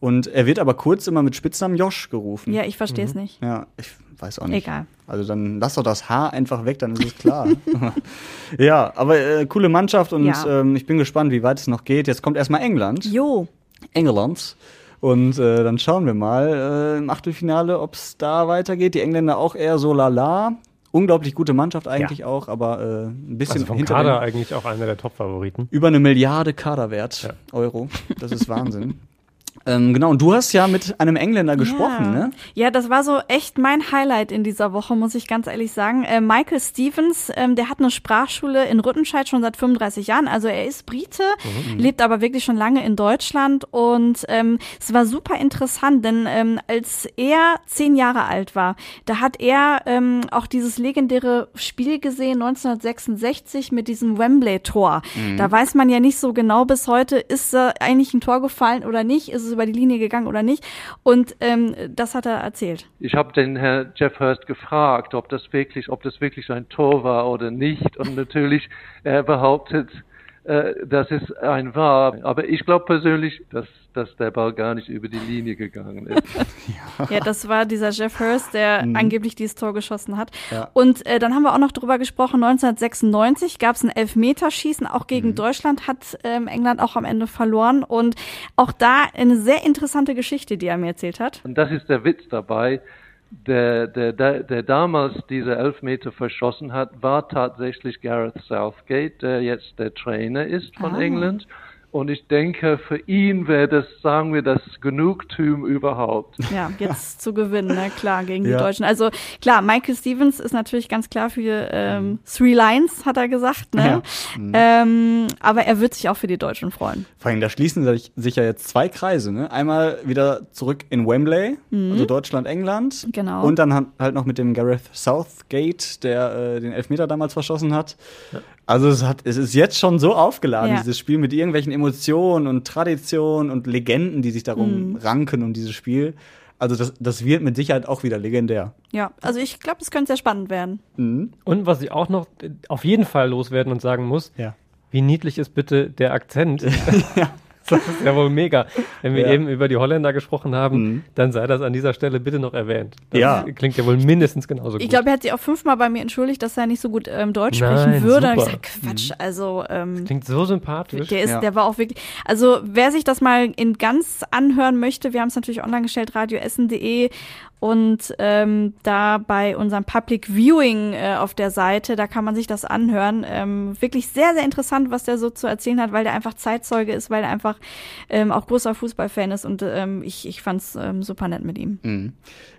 Und er wird aber kurz immer mit Spitznamen Josh gerufen. Ja, ich verstehe es nicht. Ja, ich weiß auch nicht. Egal. Also dann lass doch das Haar einfach weg, dann ist es klar. (laughs) ja, aber äh, coole Mannschaft und Ja. ähm, ich bin gespannt, wie weit es noch geht. Jetzt kommt erstmal England. Jo. England. Und äh, dann schauen wir mal äh, im Achtelfinale, ob es da weitergeht. Die Engländer auch eher so lala. Unglaublich gute Mannschaft eigentlich auch, aber äh, ein bisschen Also vom hinter Kader eigentlich auch einer der Top-Favoriten. über eine Milliarde Kaderwert Ja. Euro. Das ist Wahnsinn. (laughs) ähm, genau, und du hast ja mit einem Engländer gesprochen, ja. ne? Ja, das war so echt mein Highlight in dieser Woche, muss ich ganz ehrlich sagen. Äh, Michael Stevens, ähm, der hat eine Sprachschule in Rüttenscheid schon seit 35 Jahren. Also er ist Brite, lebt aber wirklich schon lange in Deutschland. Und ähm, es war super interessant, denn ähm, als er zehn Jahre alt war, da hat er ähm, auch dieses legendäre Spiel gesehen, 1966 mit diesem Wembley-Tor. Da weiß man ja nicht so genau bis heute, ist da eigentlich ein Tor gefallen oder nicht, ist es über die Linie gegangen oder nicht. Und ähm, das hat er erzählt. Ich habe den Herr Jeff Hurst gefragt, ob das wirklich, ob das wirklich ein Tor war oder nicht. Und natürlich, er behauptet, äh, dass es ein war. Aber ich glaube persönlich, dass, dass der Ball gar nicht über die Linie gegangen ist. (laughs) Ja, das war dieser Jeff Hurst, der angeblich dieses Tor geschossen hat. Ja. Und äh, dann haben wir auch noch drüber gesprochen, 1996 gab es ein Elfmeterschießen, auch gegen Deutschland hat ähm, England auch am Ende verloren. Und auch da eine sehr interessante Geschichte, die er mir erzählt hat. Und das ist der Witz dabei. Der, der, der, der damals diese Elfmeter verschossen hat, war tatsächlich Gareth Southgate, der jetzt der Trainer ist von Ah. England. Und ich denke, für ihn wäre das, sagen wir, das Genugtuung überhaupt. Ja, jetzt zu gewinnen, ne? klar, gegen die Ja. Deutschen. Also klar, Michael Stevens ist natürlich ganz klar für ähm, Three Lines, hat er gesagt, ne? Ähm, aber er wird sich auch für die Deutschen freuen. Vor allem, da schließen sich, sich ja jetzt zwei Kreise, ne? Einmal wieder zurück in Wembley, also Deutschland, England. Mhm. Genau. Und dann halt noch mit dem Gareth Southgate, der äh, den Elfmeter damals verschossen hat. Also es, hat, es ist jetzt schon so aufgeladen, Ja. dieses Spiel mit irgendwelchen Emotionen und Traditionen und Legenden, die sich darum Mhm. ranken um dieses Spiel. Also das, das wird mit Sicherheit auch wieder legendär. Ja, also ich glaube, es könnte sehr spannend werden. Und was ich auch noch äh, auf jeden Fall loswerden und sagen muss, Ja. wie niedlich ist bitte der Akzent? (laughs) (laughs) (laughs) Das ist ja wohl mega. Wenn wir Ja. eben über die Holländer gesprochen haben, Mhm. dann sei das an dieser Stelle bitte noch erwähnt. Das Ja. klingt ja wohl mindestens genauso gut. Ich glaube, er hat sich auch fünfmal bei mir entschuldigt, dass er nicht so gut ähm, Deutsch Nein, sprechen würde. Und ich super. sag, Quatsch, also ähm, klingt so sympathisch. der ist, Ja. der war auch wirklich. Also wer sich das mal in ganz anhören möchte, wir haben es natürlich online gestellt, radioessen.de Und ähm, da bei unserem Public Viewing äh, auf der Seite, da kann man sich das anhören. Ähm, wirklich sehr, sehr interessant, was der so zu erzählen hat, weil der einfach Zeitzeuge ist, weil er einfach ähm, auch großer Fußballfan ist und ähm, ich, ich fand es ähm, super nett mit ihm. Mhm.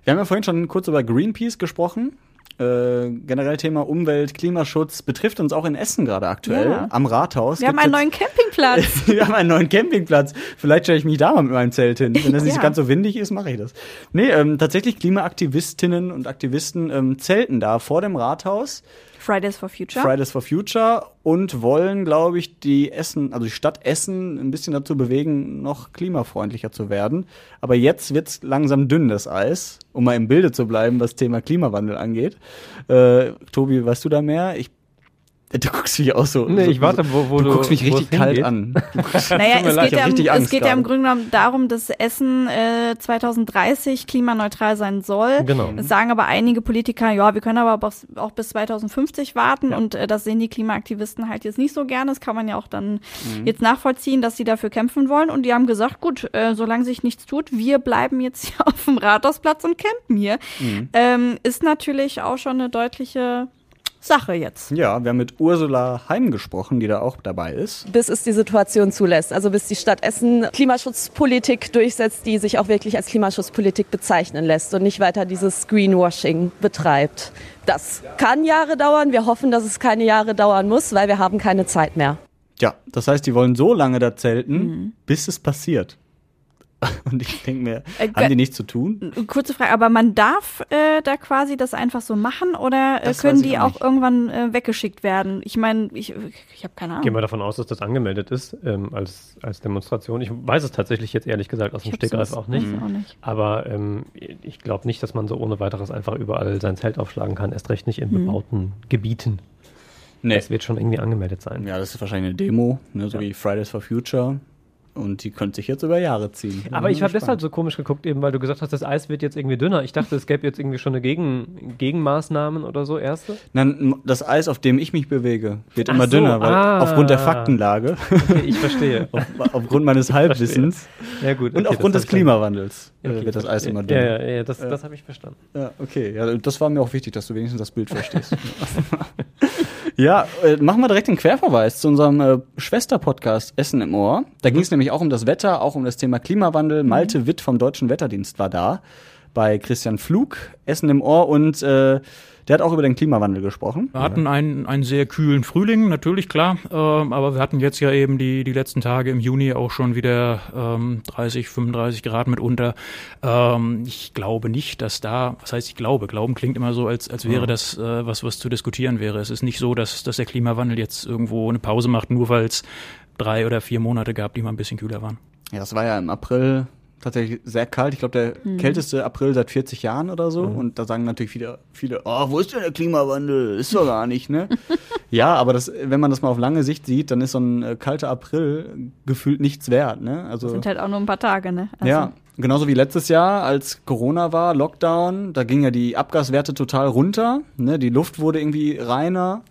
Wir haben ja vorhin schon kurz über Greenpeace gesprochen. Äh, generell Thema Umwelt, Klimaschutz betrifft uns auch in Essen gerade aktuell Ja. am Rathaus. Wir haben einen neuen Campingplatz. (laughs) Wir haben einen neuen Campingplatz. Vielleicht stelle ich mich da mal mit meinem Zelt hin. Wenn das nicht Ja. ganz so windig ist, mache ich das. Nee, ähm, tatsächlich Klimaaktivistinnen und Aktivisten ähm, zelten da vor dem Rathaus. Fridays for Future. Fridays for Future und wollen, glaube ich, die Essen, also die Stadt Essen ein bisschen dazu bewegen, noch klimafreundlicher zu werden. Aber jetzt wird's langsam dünn, das Eis, um mal im Bilde zu bleiben, was Thema Klimawandel angeht. Äh, Tobi, weißt du da mehr? Ich (laughs) Du guckst mich auch so. Nee, ich warte, wo- wo du, du- guckst mich richtig es kalt an. (laughs) Naja, (laughs) es leid, geht, ja, um, es geht ja im. Grunde genommen darum, dass Essen äh, 2030 klimaneutral sein soll. Genau. Das sagen aber einige Politiker, ja, wir können aber auch, auch bis 2050 warten und äh, das sehen die Klimaaktivisten halt jetzt nicht so gerne. Das kann man ja auch dann Mhm. jetzt nachvollziehen, dass sie dafür kämpfen wollen und die haben gesagt, gut, äh, solange sich nichts tut, wir bleiben jetzt hier auf dem Rathausplatz und campen hier. Mhm. Ähm, ist natürlich auch schon eine deutliche Sache jetzt. Ja, wir haben mit Ursula Heim gesprochen, die da auch dabei ist. bis es die Situation zulässt. Also bis die Stadt Essen Klimaschutzpolitik durchsetzt, die sich auch wirklich als Klimaschutzpolitik bezeichnen lässt und nicht weiter dieses Greenwashing betreibt. Das kann Jahre dauern. Wir hoffen, dass es keine Jahre dauern muss, weil wir haben keine Zeit mehr. Ja, das heißt, die wollen so lange da zelten, Mhm. bis es passiert. (laughs) Und ich denke mir, Äh, haben die nichts zu tun? Kurze Frage, aber man darf äh, da quasi das einfach so machen oder äh, Das können die auch auch irgendwann äh, weggeschickt werden? Ich meine, ich, ich habe keine Ahnung. Gehen wir davon aus, dass das angemeldet ist ähm, als, als Demonstration. Ich weiß es tatsächlich jetzt ehrlich gesagt aus dem Stegreif auch nicht. auch nicht. Aber ähm, ich glaube nicht, dass man so ohne weiteres einfach überall sein Zelt aufschlagen kann. Erst recht nicht in Hm. bebauten Gebieten. Nee. Es wird schon irgendwie angemeldet sein. Ja, das ist wahrscheinlich eine Demo, ne, so wie Fridays for Future. Und die könnte sich jetzt über Jahre ziehen. Aber ich habe deshalb so komisch geguckt, eben weil du gesagt hast, das Eis wird jetzt irgendwie dünner. Ich dachte, es gäbe jetzt irgendwie schon eine Gegen Gegenmaßnahmen oder so, erste. Nein, das Eis, auf dem ich mich bewege, wird Ach immer so, dünner, weil ah. aufgrund der Faktenlage, Okay, ich verstehe. (laughs) auf, aufgrund meines Halbwissens Ja, gut. und okay, aufgrund das des Klimawandels äh, Okay, wird das Eis immer dünner. Ja, ja, ja das, das habe ich verstanden. Ja, okay. Ja, das war mir auch wichtig, dass du wenigstens das Bild verstehst. (laughs) ja, äh, machen wir direkt den Querverweis zu unserem äh, Schwester-Podcast Essen im Ohr. Da ging es nämlich auch um das Wetter, auch um das Thema Klimawandel. Malte Witt vom Deutschen Wetterdienst war da bei Christian Flug, Essen im Ohr und äh, der hat auch über den Klimawandel gesprochen. Wir hatten einen, einen sehr kühlen Frühling, natürlich klar, ähm, aber wir hatten jetzt ja eben die, die letzten Tage im Juni auch schon wieder ähm, 30, 35 Grad mitunter. Ähm, ich glaube nicht, dass da, was heißt ich glaube, Glauben klingt immer so, als, als wäre Ja. das äh, was, was zu diskutieren wäre. Es ist nicht so, dass, dass der Klimawandel jetzt irgendwo eine Pause macht, nur weil es drei oder vier Monate gab, die mal ein bisschen kühler waren. Ja, das war ja im April tatsächlich sehr kalt. Ich glaube, der Mhm. kälteste April seit 40 Jahren oder so. Und da sagen natürlich viele, viele, oh, wo ist denn der Klimawandel? Ist doch gar nicht, ne? (laughs) ja, aber das, wenn man das mal auf lange Sicht sieht, dann ist so ein äh, kalter April gefühlt nichts wert, ne? Also, Das sind halt auch nur ein paar Tage, ne? Also, ja, genauso wie letztes Jahr, als Corona war, Lockdown, da gingen ja die Abgaswerte total runter, ne? Die Luft wurde irgendwie reiner.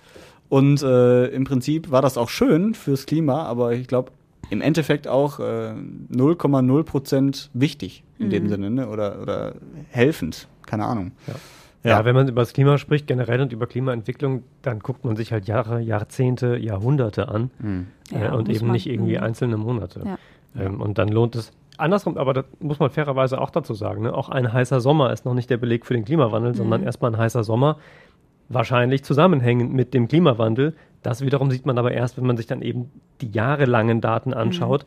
Und äh, im Prinzip war das auch schön fürs Klima, aber ich glaube, im Endeffekt auch äh, 0,0 Prozent wichtig in dem Mhm. Sinne, ne? Oder, oder helfend, keine Ahnung. Ja. ja, wenn man über das Klima spricht, generell und über Klimaentwicklung, dann guckt man sich halt Jahre, Jahrzehnte, Jahrhunderte an Mhm. äh, Ja, und eben man. nicht irgendwie Mhm. einzelne Monate. Ja. Ähm, und dann lohnt es. Andersrum, aber das muss man fairerweise auch dazu sagen, ne? auch ein heißer Sommer ist noch nicht der Beleg für den Klimawandel, sondern Mhm. erstmal ein heißer Sommer, wahrscheinlich zusammenhängend mit dem Klimawandel. Das wiederum sieht man aber erst, wenn man sich dann eben die jahrelangen Daten anschaut.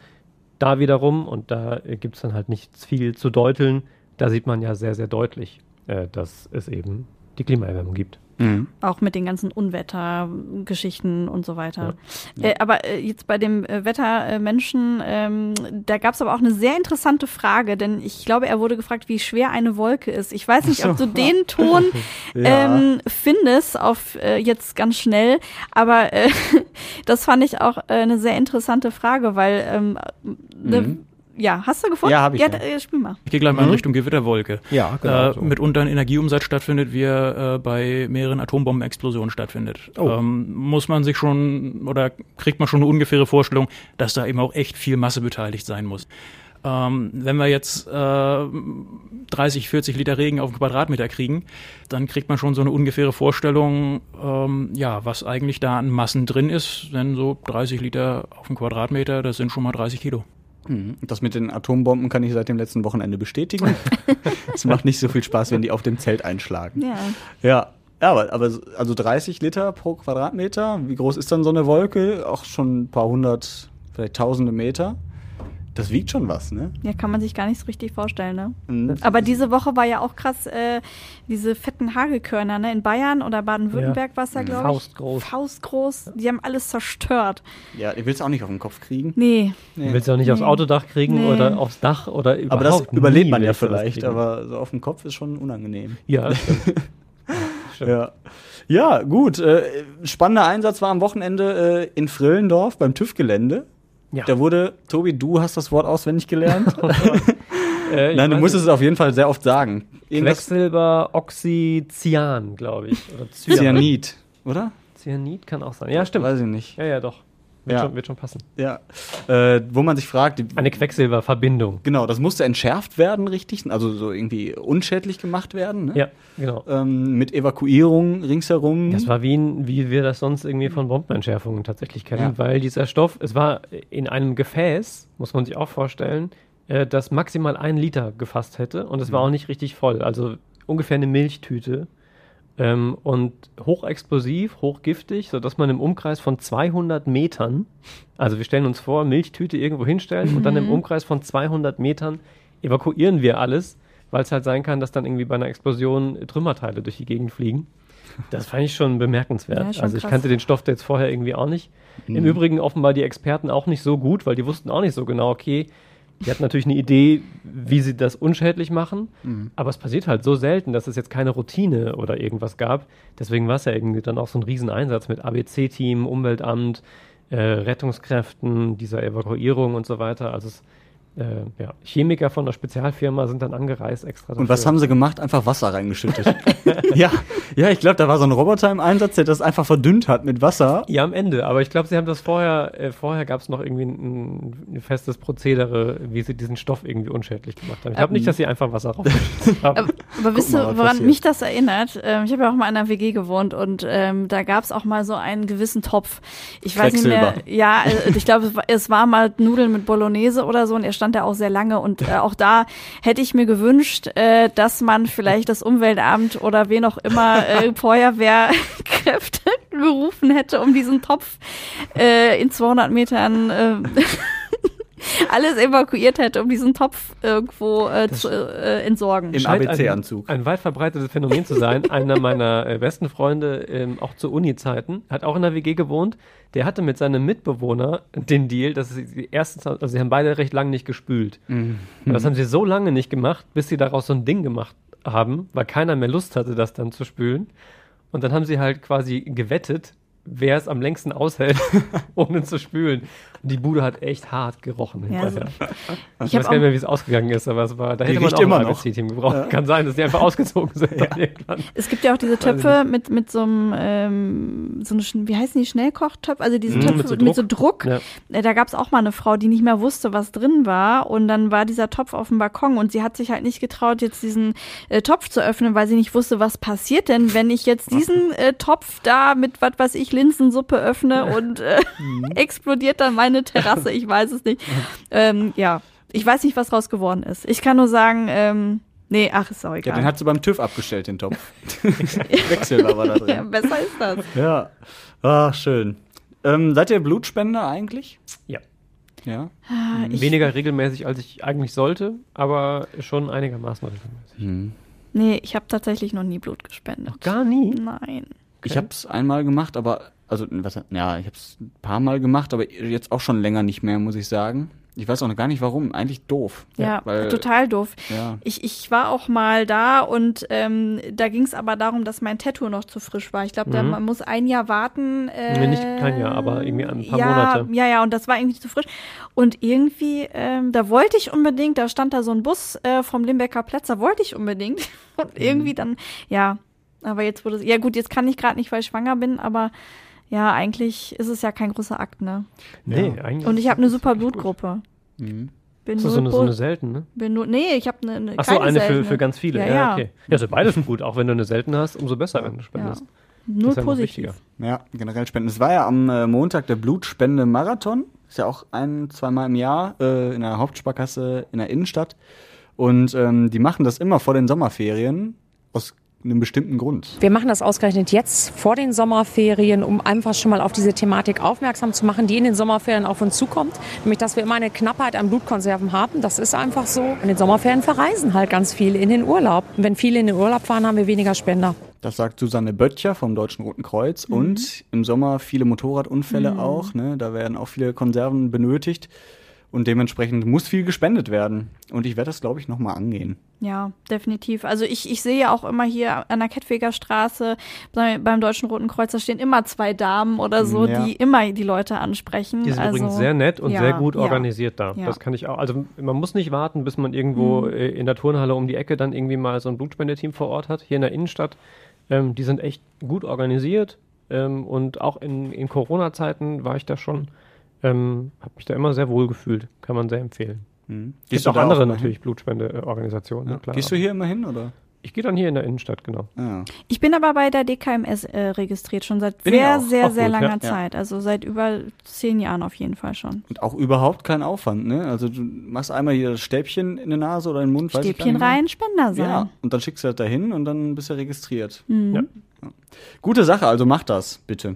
Da wiederum, und da gibt es dann halt nichts viel zu deuteln, da sieht man ja sehr, sehr deutlich, äh, dass es eben die Klimaerwärmung gibt. Mhm. Auch mit den ganzen Unwettergeschichten und so weiter. Äh, aber äh, jetzt bei dem äh, Wettermenschen, ähm, da gab es aber auch eine sehr interessante Frage, denn ich glaube, er wurde gefragt, wie schwer eine Wolke ist. Ich weiß nicht, ob du den Ton (laughs) Ja. ähm, findest auf äh, jetzt ganz schnell, aber (laughs) das fand ich auch eine sehr interessante Frage, weil ähm, ne, Mhm. Ja, hast du gefunden? Ja, hab ich, Ja, ja. äh, spiel mal. Ich gehe gleich mal in Mhm. Richtung Gewitterwolke. Ja, genau Äh, so. Mitunter ein Energieumsatz stattfindet, wie er äh, bei mehreren Atombombenexplosionen stattfindet. Oh. Ähm, muss man sich schon oder kriegt man schon eine ungefähre Vorstellung, dass da eben auch echt viel Masse beteiligt sein muss. Ähm, wenn wir jetzt äh, 30, 40 Liter Regen auf den Quadratmeter kriegen, dann kriegt man schon so eine ungefähre Vorstellung, ähm, ja, was eigentlich da an Massen drin ist. Denn so 30 Liter auf den Quadratmeter, das sind schon mal 30 Kilo. Mhm. Das mit den Atombomben kann ich seit dem letzten Wochenende bestätigen. (laughs) Es macht nicht so viel Spaß, wenn die auf dem Zelt einschlagen. Ja. Ja. Ja, aber, aber so- also 30 Liter pro Quadratmeter, wie groß ist dann so eine Wolke? Auch schon ein paar hundert, vielleicht tausende Meter. Das wiegt schon was, ne? Ja, kann man sich gar nicht so richtig vorstellen, ne? Mhm. Aber diese Woche war ja auch krass, äh, diese fetten Hagelkörner, ne? In Bayern oder Baden-Württemberg Ja. war es ja, glaube ich. Faustgroß. Faustgroß. Die haben alles zerstört. Ja, ihr willst auch nicht auf den Kopf kriegen. Nee. Du willst ja auch nicht aufs Nee. Autodach kriegen Nee. oder aufs Dach oder überhaupt. Aber das überlebt man ja du vielleicht, aber so auf dem Kopf ist schon unangenehm. (laughs) Ja. Stimmt. Ja. Ja, gut. Äh, spannender Einsatz war am Wochenende äh, in Frillendorf beim TÜV-Gelände. Ja. Da wurde, Tobi, du hast das Wort auswendig gelernt. (laughs) Äh, ich Nein, du nicht. es auf jeden Fall sehr oft sagen. Quecksilber, Oxycyan, glaube ich. Oder Cyan. Cyanid, oder? Cyanid kann auch sein. Ja, stimmt. Weiß ich nicht. Ja, ja, doch. Wird, Ja. Schon, wird schon passen. Ja. Äh, wo man sich fragt, Eine Quecksilberverbindung. genau, das musste entschärft werden, richtig? Also so irgendwie unschädlich gemacht werden, ne? Ja, genau. Ähm, mit Evakuierung ringsherum. Das war wie, ein, wie wir das sonst irgendwie von Bombenentschärfungen tatsächlich kennen, Ja. weil dieser Stoff, es war in einem Gefäß, muss man sich auch vorstellen, äh, das maximal einen Liter gefasst hätte und es war auch nicht richtig voll, also ungefähr eine Milchtüte ähm, und hochexplosiv, hochgiftig, sodass man im Umkreis von 200 Metern, also wir stellen uns vor, Milchtüte irgendwo hinstellen und dann im Mhm. Umkreis von 200 Metern evakuieren wir alles, weil es halt sein kann, dass dann irgendwie bei einer Explosion Trümmerteile durch die Gegend fliegen. Das fand ich schon bemerkenswert. Ja, schon also ich krass. kannte den Stoff jetzt vorher irgendwie auch nicht. Im Übrigen offenbar die Experten auch nicht so gut, weil die wussten auch nicht so genau, okay, die hatten natürlich eine Idee, wie sie das unschädlich machen, aber es passiert halt so selten, dass es jetzt keine Routine oder irgendwas gab. Deswegen war es ja irgendwie dann auch so ein Rieseneinsatz mit ABC-Team, Umweltamt, äh, Rettungskräften, dieser Evakuierung und so weiter. Also es, äh, ja, Chemiker von der Spezialfirma sind dann angereist extra. Und was haben sie gemacht? Einfach Wasser reingeschüttet. (laughs) ja, ja, ich glaube, da war so ein Roboter im Einsatz, der das einfach verdünnt hat mit Wasser. Ja, am Ende. Aber ich glaube, sie haben das vorher, äh, vorher gab es noch irgendwie ein, ein festes Prozedere, wie sie diesen Stoff irgendwie unschädlich gemacht haben. Ich glaube Ähm, nicht, dass sie einfach Wasser raufgeschüttet (laughs) haben. Aber, aber wisst ihr, woran passiert. mich das erinnert? Ähm, ich habe ja auch mal in einer WG gewohnt und ähm, da gab es auch mal so einen gewissen Topf. Ich weiß nicht mehr. Ja, äh, ich glaube, es war- es war mal Nudeln mit Bolognese oder so und er stand da auch sehr lange. Und äh, auch da hätte ich mir gewünscht, äh, dass man vielleicht das Umweltamt oder wen auch immer äh, (laughs) Feuerwehrkräfte (laughs) gerufen hätte, um diesen Topf äh, in 200 Metern äh, (laughs) alles evakuiert hätte, um diesen Topf irgendwo äh, zu äh, entsorgen. Im ABC-Anzug. Ein, ein weit verbreitetes Phänomen zu sein. (laughs) Einer meiner äh, besten Freunde, ähm, auch zu Uni-Zeiten, hat auch in der WG gewohnt. Der hatte mit seinem Mitbewohner den Deal, dass sie erstens, also sie haben beide recht lange nicht gespült. Mhm. Und das haben sie so lange nicht gemacht, bis sie daraus so ein Ding gemacht haben, weil keiner mehr Lust hatte, das dann zu spülen. Und dann haben sie halt quasi gewettet, wer es am längsten aushält, (laughs) ohne zu spülen. Und die Bude hat echt hart gerochen Ja, hinterher. (laughs) Ich Ich hab weiß gar nicht mehr, wie es ausgegangen ist, aber es war, da hätte man auch immer ein noch. ABC-Team gebraucht. Kann sein, dass die einfach (laughs) ausgezogen sind. irgendwann. Es gibt ja auch diese Töpfe mit, mit so einem, ähm, so eine, wie heißen die, Schnellkochtöpfe? Also diese Mhm, Töpfe mit so mit so Druck. Ja. Äh, Da gab es auch mal eine Frau, die nicht mehr wusste, was drin war. Und dann war dieser Topf auf dem Balkon und sie hat sich halt nicht getraut, jetzt diesen äh, Topf zu öffnen, weil sie nicht wusste, was passiert denn, wenn ich jetzt diesen äh, Topf da mit, was weiß ich, Linsensuppe öffne (laughs) und äh, explodiert dann meine Terrasse. Ich weiß es nicht. Ähm, ja, ich weiß nicht, was draus geworden ist. Ich kann nur sagen, ähm, nee, ach, ist auch Ja, egal. den hat sie beim TÜV abgestellt, den Topf. (laughs) (laughs) Quecksilber war da ja, drin. besser ist das. Ja. Ach, schön. Ähm, seid ihr Blutspender eigentlich? Ja. Ja. Ah, ich, Weniger regelmäßig, als ich eigentlich sollte, aber schon einigermaßen regelmäßig. nee, ich habe tatsächlich noch nie Blut gespendet. Gar nie? Nein. Ich habe es einmal gemacht, aber also was, ja, ich habe es ein paar Mal gemacht, aber jetzt auch schon länger nicht mehr, muss ich sagen. Ich weiß auch noch gar nicht warum. Eigentlich doof. Ja, weil, total doof. Ja. Ich, ich war auch mal da und ähm, da ging es aber darum, dass mein Tattoo noch zu frisch war. Ich glaube, da Mhm. man muss ein Jahr warten. Äh, Nee, nicht kein Jahr, aber irgendwie ein paar ja, Monate. Ja, ja, und das war irgendwie zu frisch. Und irgendwie, ähm, da wollte ich unbedingt, da stand da so ein Bus äh, vom Limbecker Platz, da wollte ich unbedingt. (laughs) Und Mhm. irgendwie dann, ja, aber jetzt wurde es, ja gut, jetzt kann ich gerade nicht, weil ich schwanger bin, aber ja, eigentlich ist es ja kein großer Akt, ne? Nee, eigentlich. Und ich habe eine super Blutgruppe. Mhm. Bin Das ist so eine, so eine selten, ne? Bin nur, nee, ich habe eine, eine Ach so, eine für, seltene. für ganz viele. Ja, Ja, ja. okay. Ja, ja beides gut. Auch wenn du eine seltene hast, umso besser, wenn du spendest. Das ist ja noch positiv. wichtiger. Ja, generell Spenden. Es war ja am äh, Montag der Blutspende-Marathon. Ist ja auch ein, zweimal im Jahr äh, in der Hauptsparkasse in der Innenstadt. Und ähm, die machen das immer vor den Sommerferien aus einem bestimmten Grund. Wir machen das ausgerechnet jetzt vor den Sommerferien, um einfach schon mal auf diese Thematik aufmerksam zu machen, die in den Sommerferien auf uns zukommt. Nämlich, dass wir immer eine Knappheit an Blutkonserven haben. Das ist einfach so. In den Sommerferien verreisen halt ganz viele in den Urlaub. Und wenn viele in den Urlaub fahren, haben wir weniger Spender. Das sagt Susanne Böttcher vom Deutschen Roten Kreuz. Mhm. Und im Sommer viele Motorradunfälle Mhm. auch. Ne? Da werden auch viele Konserven benötigt. Und dementsprechend muss viel gespendet werden. Und ich werde das, glaube ich, nochmal angehen. Ja, definitiv. Also ich, ich sehe ja auch immer hier an der Kettwiger Straße bei, beim Deutschen Roten Kreuz, da stehen immer zwei Damen oder so, Ja. die immer die Leute ansprechen. Die sind also, übrigens sehr nett und ja, sehr gut ja. organisiert da. Ja. Das kann ich auch. Also man muss nicht warten, bis man irgendwo Mhm. äh, in der Turnhalle um die Ecke dann irgendwie mal so ein Blutspendeteam vor Ort hat. Hier in der Innenstadt. Ähm, die sind echt gut organisiert. Ähm, und auch in, in Corona-Zeiten war ich da schon, ähm, habe mich da immer sehr wohl gefühlt. Kann man sehr empfehlen. Mhm. Gibt Gehst du auch andere auch natürlich Blutspendeorganisationen. Ja. ne, klar. Gehst du hier immer hin, oder? Ich gehe dann hier in der Innenstadt, genau. Ja. Ich bin aber bei der DKMS äh, registriert, schon seit Bin sehr, sehr, Auch sehr gut, langer ja. Zeit. Also seit über zehn Jahren auf jeden Fall schon. Und auch überhaupt kein Aufwand, ne? Also du machst einmal hier das Stäbchen in die Nase oder in den Mund, weiß ich gar Stäbchen rein, Spender sein. Ja, und dann schickst du das dahin und dann bist du registriert. Mhm. Ja. Gute Sache, also macht das, bitte.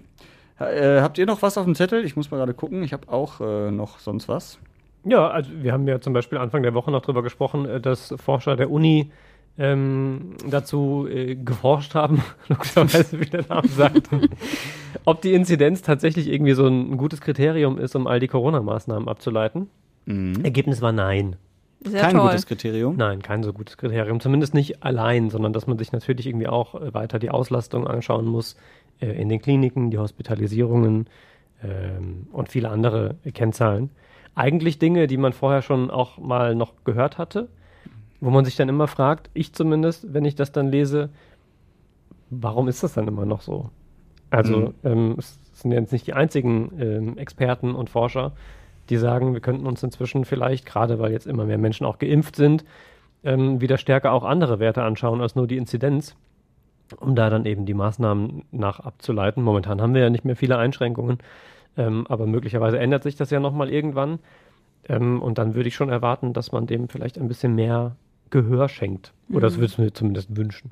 Äh, habt ihr noch was auf dem Zettel? Ich muss mal gerade gucken. Ich habe auch äh, noch sonst was. Ja, also wir haben ja zum Beispiel Anfang der Woche noch darüber gesprochen, äh, dass Forscher der Uni ähm, dazu äh, geforscht haben, (laughs) logischerweise, wie der Name sagt, (laughs) ob die Inzidenz tatsächlich irgendwie so ein, gutes Kriterium ist, um all die Corona-Maßnahmen abzuleiten. Ergebnis war nein. Sehr Kein toll. gutes Kriterium? Nein, kein so gutes Kriterium. Zumindest nicht allein, sondern dass man sich natürlich irgendwie auch äh, weiter die Auslastung anschauen muss äh, in den Kliniken, die Hospitalisierungen ähm, und viele andere Kennzahlen. Eigentlich Dinge, die man vorher schon auch mal noch gehört hatte, wo man sich dann immer fragt, ich zumindest, wenn ich das dann lese, warum ist das dann immer noch so? Also Mhm. ähm, es sind jetzt nicht die einzigen ähm, Experten und Forscher, die sagen, wir könnten uns inzwischen vielleicht, gerade weil jetzt immer mehr Menschen auch geimpft sind, ähm, wieder stärker auch andere Werte anschauen als nur die Inzidenz, um da dann eben die Maßnahmen nach abzuleiten. Momentan haben wir ja nicht mehr viele Einschränkungen, ähm, aber möglicherweise ändert sich das ja nochmal irgendwann. Ähm, und dann würde ich schon erwarten, dass man dem vielleicht ein bisschen mehr Gehör schenkt. Oder das Mhm. würde ich mir zumindest wünschen.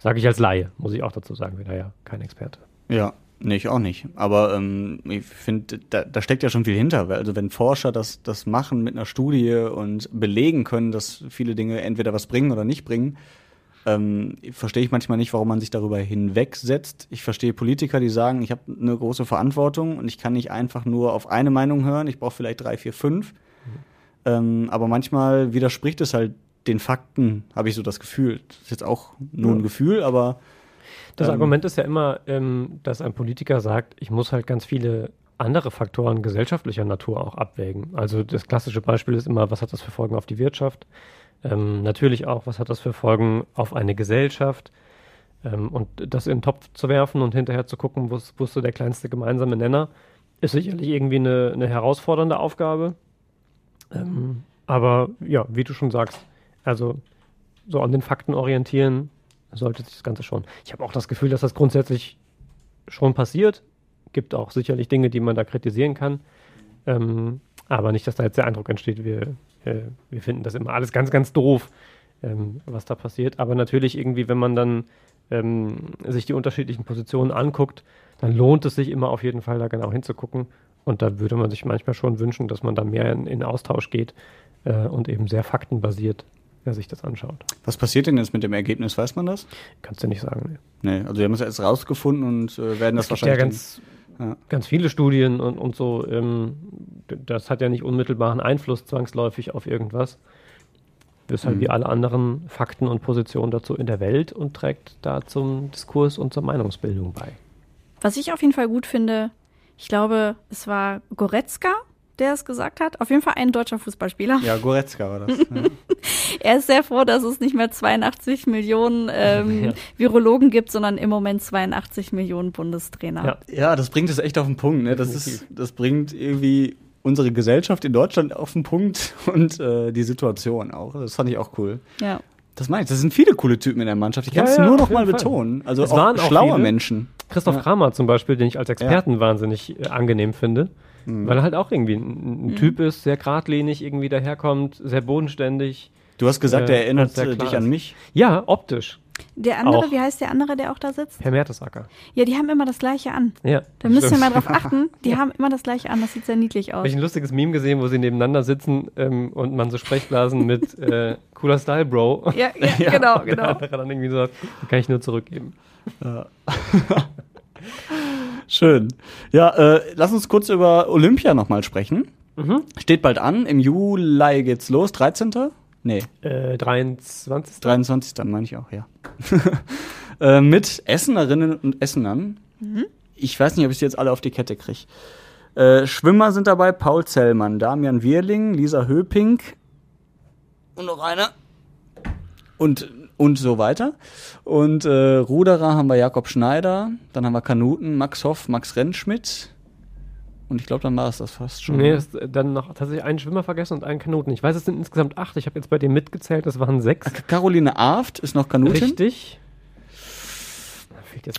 Sage ich als Laie, muss ich auch dazu sagen, bin da ja kein Experte. Ja, nee, ich auch nicht. Aber ähm, ich finde, da, da steckt ja schon viel hinter. Also wenn Forscher das, das machen mit einer Studie und belegen können, dass viele Dinge entweder was bringen oder nicht bringen, ähm, verstehe ich manchmal nicht, warum man sich darüber hinwegsetzt. Ich verstehe Politiker, die sagen, ich habe eine große Verantwortung und ich kann nicht einfach nur auf eine Meinung hören, ich brauche vielleicht drei, vier, fünf. Ähm, aber manchmal widerspricht es halt den Fakten, habe ich so das Gefühl. Das ist jetzt auch nur ein Ja. Gefühl, aber Das ähm, Argument ist ja immer, ähm, dass ein Politiker sagt, ich muss halt ganz viele andere Faktoren gesellschaftlicher Natur auch abwägen. Also das klassische Beispiel ist immer, was hat das für Folgen auf die Wirtschaft? Ähm, natürlich auch, was hat das für Folgen auf eine Gesellschaft? Ähm, und das in den Topf zu werfen und hinterher zu gucken, wo ist so der kleinste gemeinsame Nenner, ist sicherlich irgendwie eine, eine herausfordernde Aufgabe. Ähm, aber ja, wie du schon sagst, also so an den Fakten orientieren sollte sich das Ganze schon. Ich habe auch das Gefühl, dass das grundsätzlich schon passiert. Gibt auch sicherlich Dinge, die man da kritisieren kann. Ähm, aber nicht, dass da jetzt der Eindruck entsteht, wir, äh, wir finden das immer alles ganz, ganz doof, ähm, was da passiert. Aber natürlich irgendwie, wenn man dann ähm, sich die unterschiedlichen Positionen anguckt, dann lohnt es sich immer auf jeden Fall da genau hinzugucken. Und da würde man sich manchmal schon wünschen, dass man da mehr in, in Austausch geht äh, und eben sehr faktenbasiert wer sich das anschaut. Was passiert denn jetzt mit dem Ergebnis? Weiß man das? Kannst du nicht sagen. Nee. Nee, also wir haben es jetzt rausgefunden und äh, werden das es gibt ja wahrscheinlich. ganz, dann- ganz viele Studien und, und so. Ähm, das hat ja nicht unmittelbaren Einfluss zwangsläufig auf irgendwas. Halt Mhm. wie alle anderen Fakten und Positionen dazu in der Welt und trägt da zum Diskurs und zur Meinungsbildung bei. Was ich auf jeden Fall gut finde, ich glaube, es war Goretzka, der es gesagt hat. Auf jeden Fall ein deutscher Fußballspieler. Ja, Goretzka war das. (laughs) ja. Er ist sehr froh, dass es nicht mehr 82 Millionen ähm, (laughs) Ja. Virologen gibt, sondern im Moment 82 Millionen Bundestrainer. Ja, das bringt es echt auf den Punkt. Ne? Das, ist, das bringt irgendwie unsere Gesellschaft in Deutschland auf den Punkt und äh, die Situation auch. Das fand ich auch cool. Ja. Das meine ich. Das sind viele coole Typen in der Mannschaft. Ich Ja, kann es ja, nur noch mal Fall. betonen. Also Es auch waren auch schlaue viele. Menschen. Christoph Ja. Kramer zum Beispiel, den ich als Experten wahnsinnig äh, angenehm finde, Mhm. weil er halt auch irgendwie ein, ein Mhm. Typ ist, sehr geradlinig irgendwie daherkommt, sehr bodenständig. Du hast gesagt, er erinnert, äh, dich an mich. Ja, optisch. Der andere, Auch. wie heißt der andere, der auch da sitzt? Herr Mertesacker. Ja, die haben immer das gleiche an. Ja. Da müsst ihr mal drauf (laughs) achten. Die haben immer das gleiche an. Das sieht sehr niedlich aus. Habe ich ein lustiges Meme gesehen, wo sie nebeneinander sitzen ähm, und man so Sprechblasen mit (laughs) äh, cooler Style, Bro. Ja, (laughs) ja, genau, Und der genau. andere dann irgendwie so, sagt, kann ich nur zurückgeben. Ja. Schön. Ja, äh, lass uns kurz über Olympia nochmal sprechen. Mhm. Steht bald an. Im Juli geht's los. 13. Nee. Äh, 23. 23. meine ich auch, ja. (laughs) äh, mit Essenerinnen und Essenern. Mhm. Ich weiß nicht, ob ich sie jetzt alle auf die Kette kriege. Äh, Schwimmer sind dabei Paul Zellmann, Damian Wirling, Lisa Höping und noch einer. Und, und so weiter. Und äh, Ruderer haben wir Jakob Schneider, dann haben wir Kanuten, Max Hoff, Max Rentschmidt. Und ich glaube, dann war es das fast schon. Nee, ist äh, dann noch tatsächlich einen Schwimmer vergessen und einen Kanuten. Ich weiß, es sind insgesamt acht. Ich habe jetzt bei dem mitgezählt, das waren sechs. Caroline Aft ist noch Kanutin. Richtig.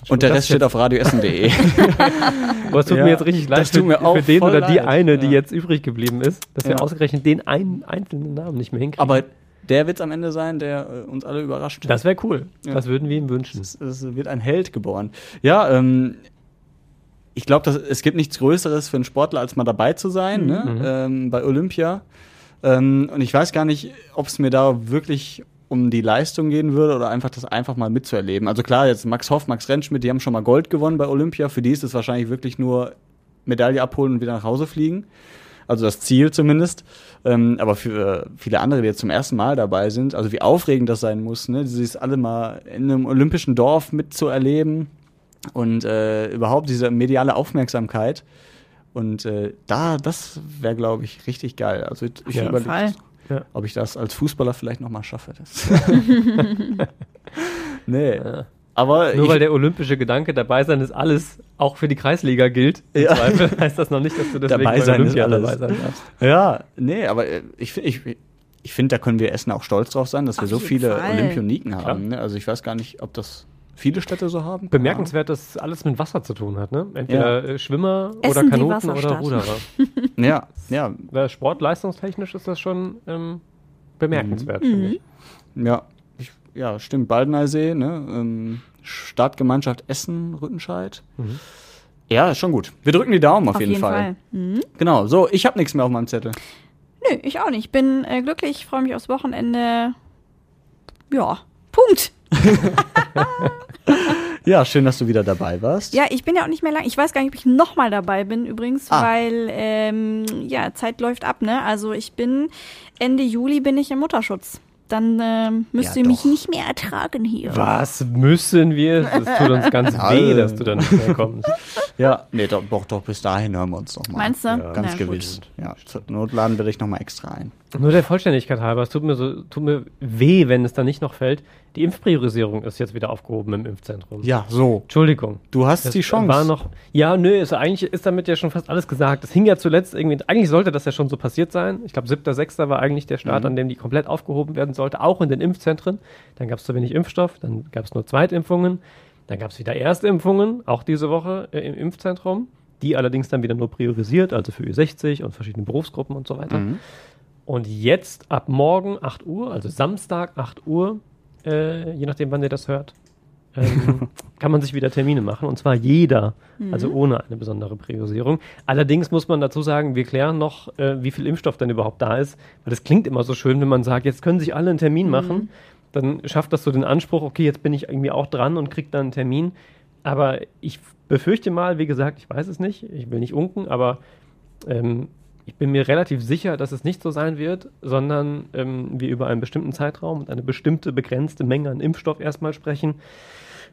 Und der Rest steht auf radioessen.de. (laughs) Aber es tut Ja, mir jetzt richtig leid das tut für, mir auch für den oder die leid. eine, die Ja. jetzt übrig geblieben ist, dass wir Ja. ausgerechnet den einen einzelnen Namen nicht mehr hinkriegen. Aber der wird am Ende sein, der äh, uns alle überrascht. das wäre cool. Ja. Das würden wir ihm wünschen. Es, es wird ein Held geboren. Ja, ähm, ich glaube, es gibt nichts Größeres für einen Sportler, als mal dabei zu sein, Mhm. ne? ähm, bei Olympia. Ähm, und ich weiß gar nicht, ob es mir da wirklich um die Leistung gehen würde oder einfach das einfach mal mitzuerleben. Also klar, jetzt Max Hoff, Max Rentschmidt, die haben schon mal Gold gewonnen bei Olympia. Für die ist es wahrscheinlich wirklich nur Medaille abholen und wieder nach Hause fliegen. Also das Ziel zumindest. Ähm, aber für äh, viele andere, die jetzt zum ersten Mal dabei sind, also wie aufregend das sein muss, ne, dieses alle mal in einem olympischen Dorf mitzuerleben und äh, überhaupt diese mediale Aufmerksamkeit. Und äh, da, das wäre, glaube ich, richtig geil. Also ich Auf jeden überlege. Ja. ob ich das als Fußballer vielleicht noch mal schaffe. Das. (laughs) (laughs) nee. Aber Nur ich, weil der olympische Gedanke dabei sein ist alles auch für die Kreisliga gilt, im Ja. Zweifel (laughs) heißt das noch nicht, dass du deswegen dabei bei sein Olympia ist alles. dabei sein darfst. Ja, nee, aber äh, ich, ich, ich finde, da können wir Essen auch stolz drauf sein, dass wir Auf so jeden viele Fall. Olympioniken Klar. haben. Ne? Also ich weiß gar nicht, ob das viele Städte so haben. Bemerkenswert, dass alles mit Wasser zu tun hat, ne? Entweder äh, Schwimmer Essen oder die Kanuten oder. Ruderer. (laughs) Ja, ja, Sportleistungstechnisch ist das schon ähm, bemerkenswert, Mhm. finde ich. ja, ich, ja, stimmt. Baldeneysee, ne? Ähm, Startgemeinschaft Essen, Rüttenscheid. Mhm. Ja, ist schon gut. Wir drücken die Daumen auf, Auf jeden, jeden Fall. Fall. Mhm. Genau. So, ich habe nichts mehr auf meinem Zettel. Nö, ich auch nicht. Ich bin äh, glücklich, freue mich aufs Wochenende. Ja, Punkt. (laughs) Ja, schön, dass du wieder dabei warst. Ja, ich bin ja auch nicht mehr lang. Ich weiß gar nicht, ob ich nochmal dabei bin übrigens, Ah. weil ähm, ja, Zeit läuft ab, ne? Also ich bin Ende Juli bin ich im Mutterschutz. Dann ähm, müsst Ja, ihr mich doch. nicht mehr ertragen hier. Was müssen wir? Das tut uns ganz (laughs) weh, dass du dann nicht mehr kommst. (laughs) Ja, nee, doch, doch, doch, bis dahin hören wir uns noch mal. Meinst du? Ja, ganz Na, gut. gewiss. Ja, zur Not laden wir dich noch mal extra ein. Nur der Vollständigkeit halber, es tut mir, so, tut mir weh, wenn es dann nicht noch fällt. Die Impfpriorisierung ist jetzt wieder aufgehoben im Impfzentrum. Ja, so. Entschuldigung. Du hast Das die Chance. War noch, ja, nö, ist, eigentlich ist damit ja schon fast alles gesagt. Es hing ja zuletzt irgendwie, eigentlich sollte das ja schon so passiert sein. Ich glaube, 7.6. war eigentlich der Start, Mhm. an dem die komplett aufgehoben werden sollte, auch in den Impfzentren. Dann gab es zu wenig Impfstoff, dann gab es nur Zweitimpfungen, dann gab es wieder Erstimpfungen, auch diese Woche äh, im Impfzentrum. Die allerdings dann wieder nur priorisiert, also für Ü60 und verschiedene Berufsgruppen und so weiter. Mhm. Und jetzt ab morgen 8 Uhr, also Samstag 8 Uhr, äh, je nachdem, wann ihr das hört, ähm, (laughs) kann man sich wieder Termine machen. Und zwar jeder, also ohne eine besondere Priorisierung. Allerdings muss man dazu sagen, wir klären noch, äh, wie viel Impfstoff denn überhaupt da ist. Weil das klingt immer so schön, wenn man sagt, jetzt können sich alle einen Termin machen. Dann schafft das so den Anspruch, okay, jetzt bin ich irgendwie auch dran und krieg dann einen Termin. Aber ich befürchte mal, wie gesagt, ich weiß es nicht, ich will nicht unken, aber ähm, ich bin mir relativ sicher, dass es nicht so sein wird, sondern ähm, wir über einen bestimmten Zeitraum und eine bestimmte begrenzte Menge an Impfstoff erstmal sprechen.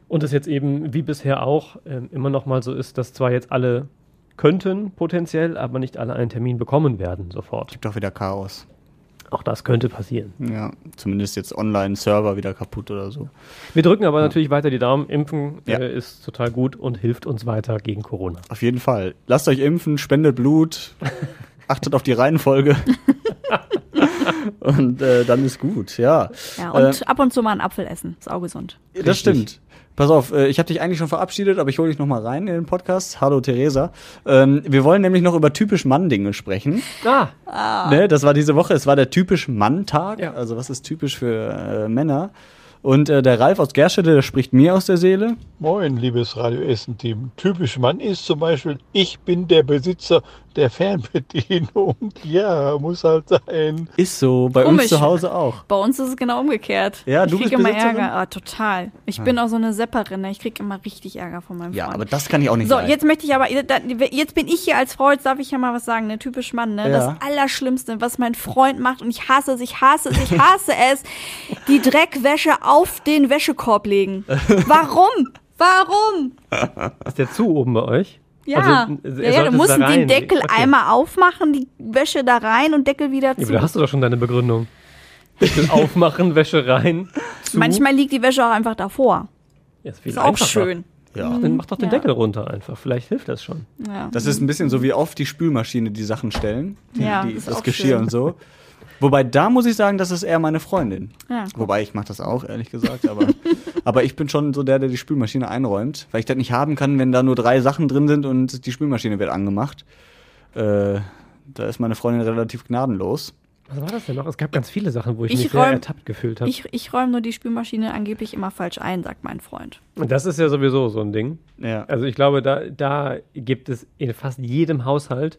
Und es jetzt eben, wie bisher auch, ähm, immer noch mal so ist, dass zwar jetzt alle könnten potenziell, aber nicht alle einen Termin bekommen werden sofort. Gibt doch wieder Chaos. Auch das könnte passieren. Ja, zumindest jetzt Online-Server wieder kaputt oder so. Wir drücken aber natürlich weiter die Daumen. Impfen Ja. äh, ist total gut und hilft uns weiter gegen Corona. Auf jeden Fall. Lasst euch impfen, spendet Blut. (laughs) achtet auf die Reihenfolge. (laughs) und äh, dann ist gut, ja. Ja, und Äh, ab und zu mal einen Apfel essen. Ist auch gesund. das stimmt. Pass auf, äh, ich habe dich eigentlich schon verabschiedet, aber ich hole dich noch mal rein in den Podcast. Hallo Theresa. Ähm, wir wollen nämlich noch über typisch Mann-Dinge sprechen. Ah, Ne, das war diese Woche, es war der typisch Mann-Tag. Also was ist typisch für äh, Männer? Und äh, der Ralf aus Gerstede, der spricht mir aus der Seele. Moin, liebes Radio Essen-Team. Typisch Mann ist zum Beispiel, ich bin der Besitzer der Fernbedienung. (laughs) Ja, muss halt sein. Ist so, bei Komisch. uns zu Hause auch. Bei uns ist es genau umgekehrt. Ja, ich du krieg bist immer Besitzerin? Ärger. Ah, total. Ich Ah. bin auch so eine Sepperin. ne? Ich krieg immer richtig Ärger von meinem Ja, Freund. aber das kann ich auch nicht So, sein. jetzt möchte ich aber, jetzt bin ich hier als Frau, jetzt darf ich ja mal was sagen, ne, typisch Mann, ne? Ja. Das Allerschlimmste, was mein Freund macht und ich hasse es, ich hasse es, ich (laughs) hasse es, die Dreckwäsche auf den Wäschekorb legen. (laughs) Warum? Warum? ist der zu oben bei euch? Ja, Also, er ja, ja du musst den. Deckel Okay. einmal aufmachen, die Wäsche da rein und Deckel wieder Ja, zu. aber da hast du doch schon deine Begründung. Deckel aufmachen, Wäsche rein. Zu. Manchmal liegt die Wäsche auch einfach davor. Ja, ist, viel Ist auch schön. Ja. Dann mach doch den Ja. Deckel runter einfach. Vielleicht hilft das schon. Ja. Das ist ein bisschen so wie auf die Spülmaschine die Sachen stellen. Die, Ja, die, ist das auch Geschirr schön. und so. Wobei, da muss ich sagen, das ist eher meine Freundin. Ja. Wobei, ich mache das auch, ehrlich gesagt. Aber, (laughs) aber ich bin schon so der, der die Spülmaschine einräumt. Weil ich das nicht haben kann, wenn da nur drei Sachen drin sind und die Spülmaschine wird angemacht. Äh, da ist meine Freundin relativ gnadenlos. Was war das denn noch? Es gab ganz viele Sachen, wo ich, Ich mich sehr räum- ertappt gefühlt habe. Ich, ich räume nur die Spülmaschine angeblich immer falsch ein, sagt mein Freund. Und das ist ja sowieso so ein Ding. Ja. Also ich glaube, da, da gibt es in fast jedem Haushalt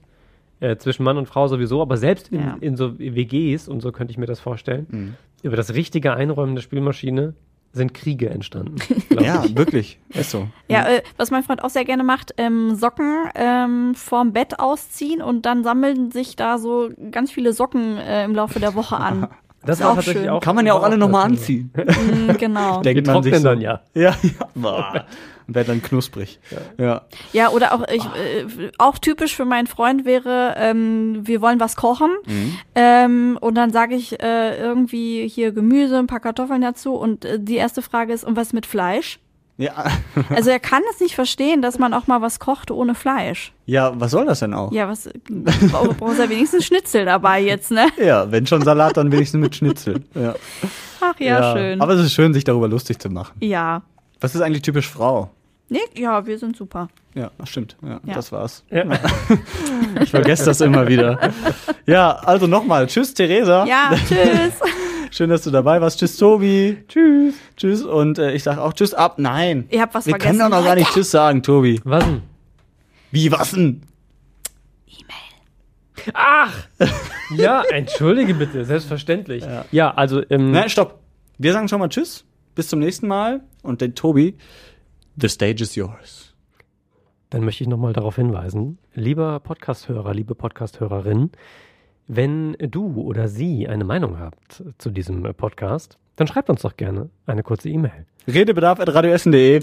äh, zwischen Mann und Frau sowieso, aber selbst in, Ja. in so WGs und so könnte ich mir das vorstellen, Mhm. über das richtige Einräumen der Spülmaschine sind Kriege entstanden. (laughs) Ja, ich. wirklich. Ist so. Ja, äh, was mein Freund auch sehr gerne macht, ähm, Socken ähm, vorm Bett ausziehen und dann sammeln sich da so ganz viele Socken äh, im Laufe der Woche an. (laughs) Das Ist war auch tatsächlich schön. auch. Kann man ja auch alle nochmal anziehen. (laughs) Mm, genau. (laughs) Denkt Die man sich so. dann ja. (laughs) Ja, ja. Und wird dann knusprig. Ja. Ja, oder auch ich, äh, auch typisch für meinen Freund wäre, ähm, wir wollen was kochen Mhm. ähm, und dann sage ich äh, irgendwie hier Gemüse, ein paar Kartoffeln dazu und äh, die erste Frage ist, und was mit Fleisch? Ja. (laughs) Also er kann es nicht verstehen, dass man auch mal was kocht ohne Fleisch. ja, was soll das denn auch? Ja, was braucht er wenigstens Schnitzel dabei jetzt, ne? (laughs) Ja, wenn schon Salat, dann wenigstens mit Schnitzel. Ja. Ach ja, schön. Aber es ist schön, sich darüber lustig zu machen. ja. Was ist eigentlich typisch Frau? Nee, ja, wir sind super. Ja, das stimmt. Ja, Ja. das war's. Ja. Ich vergesse das immer wieder. Ja, also nochmal. Tschüss, Theresa. Ja, tschüss. (laughs) Schön, dass du dabei warst. Tschüss, Tobi. Tschüss. Tschüss. Und äh, ich sag auch Tschüss ab. Nein. Ihr habt was Wir vergessen. können doch noch gar nicht Tschüss sagen, Tobi. Was denn? Wie, was denn? Ach! Ja, entschuldige bitte, selbstverständlich. Ja, also, ähm, Nein, stopp. Wir sagen schon mal Tschüss. Bis zum nächsten Mal. Und den Tobi, the stage is yours. Dann möchte ich nochmal darauf hinweisen, lieber Podcasthörer, liebe Podcasthörerin, wenn du oder sie eine Meinung habt zu diesem Podcast, dann schreibt uns doch gerne eine kurze E-Mail. Redebedarf at radioessen.de.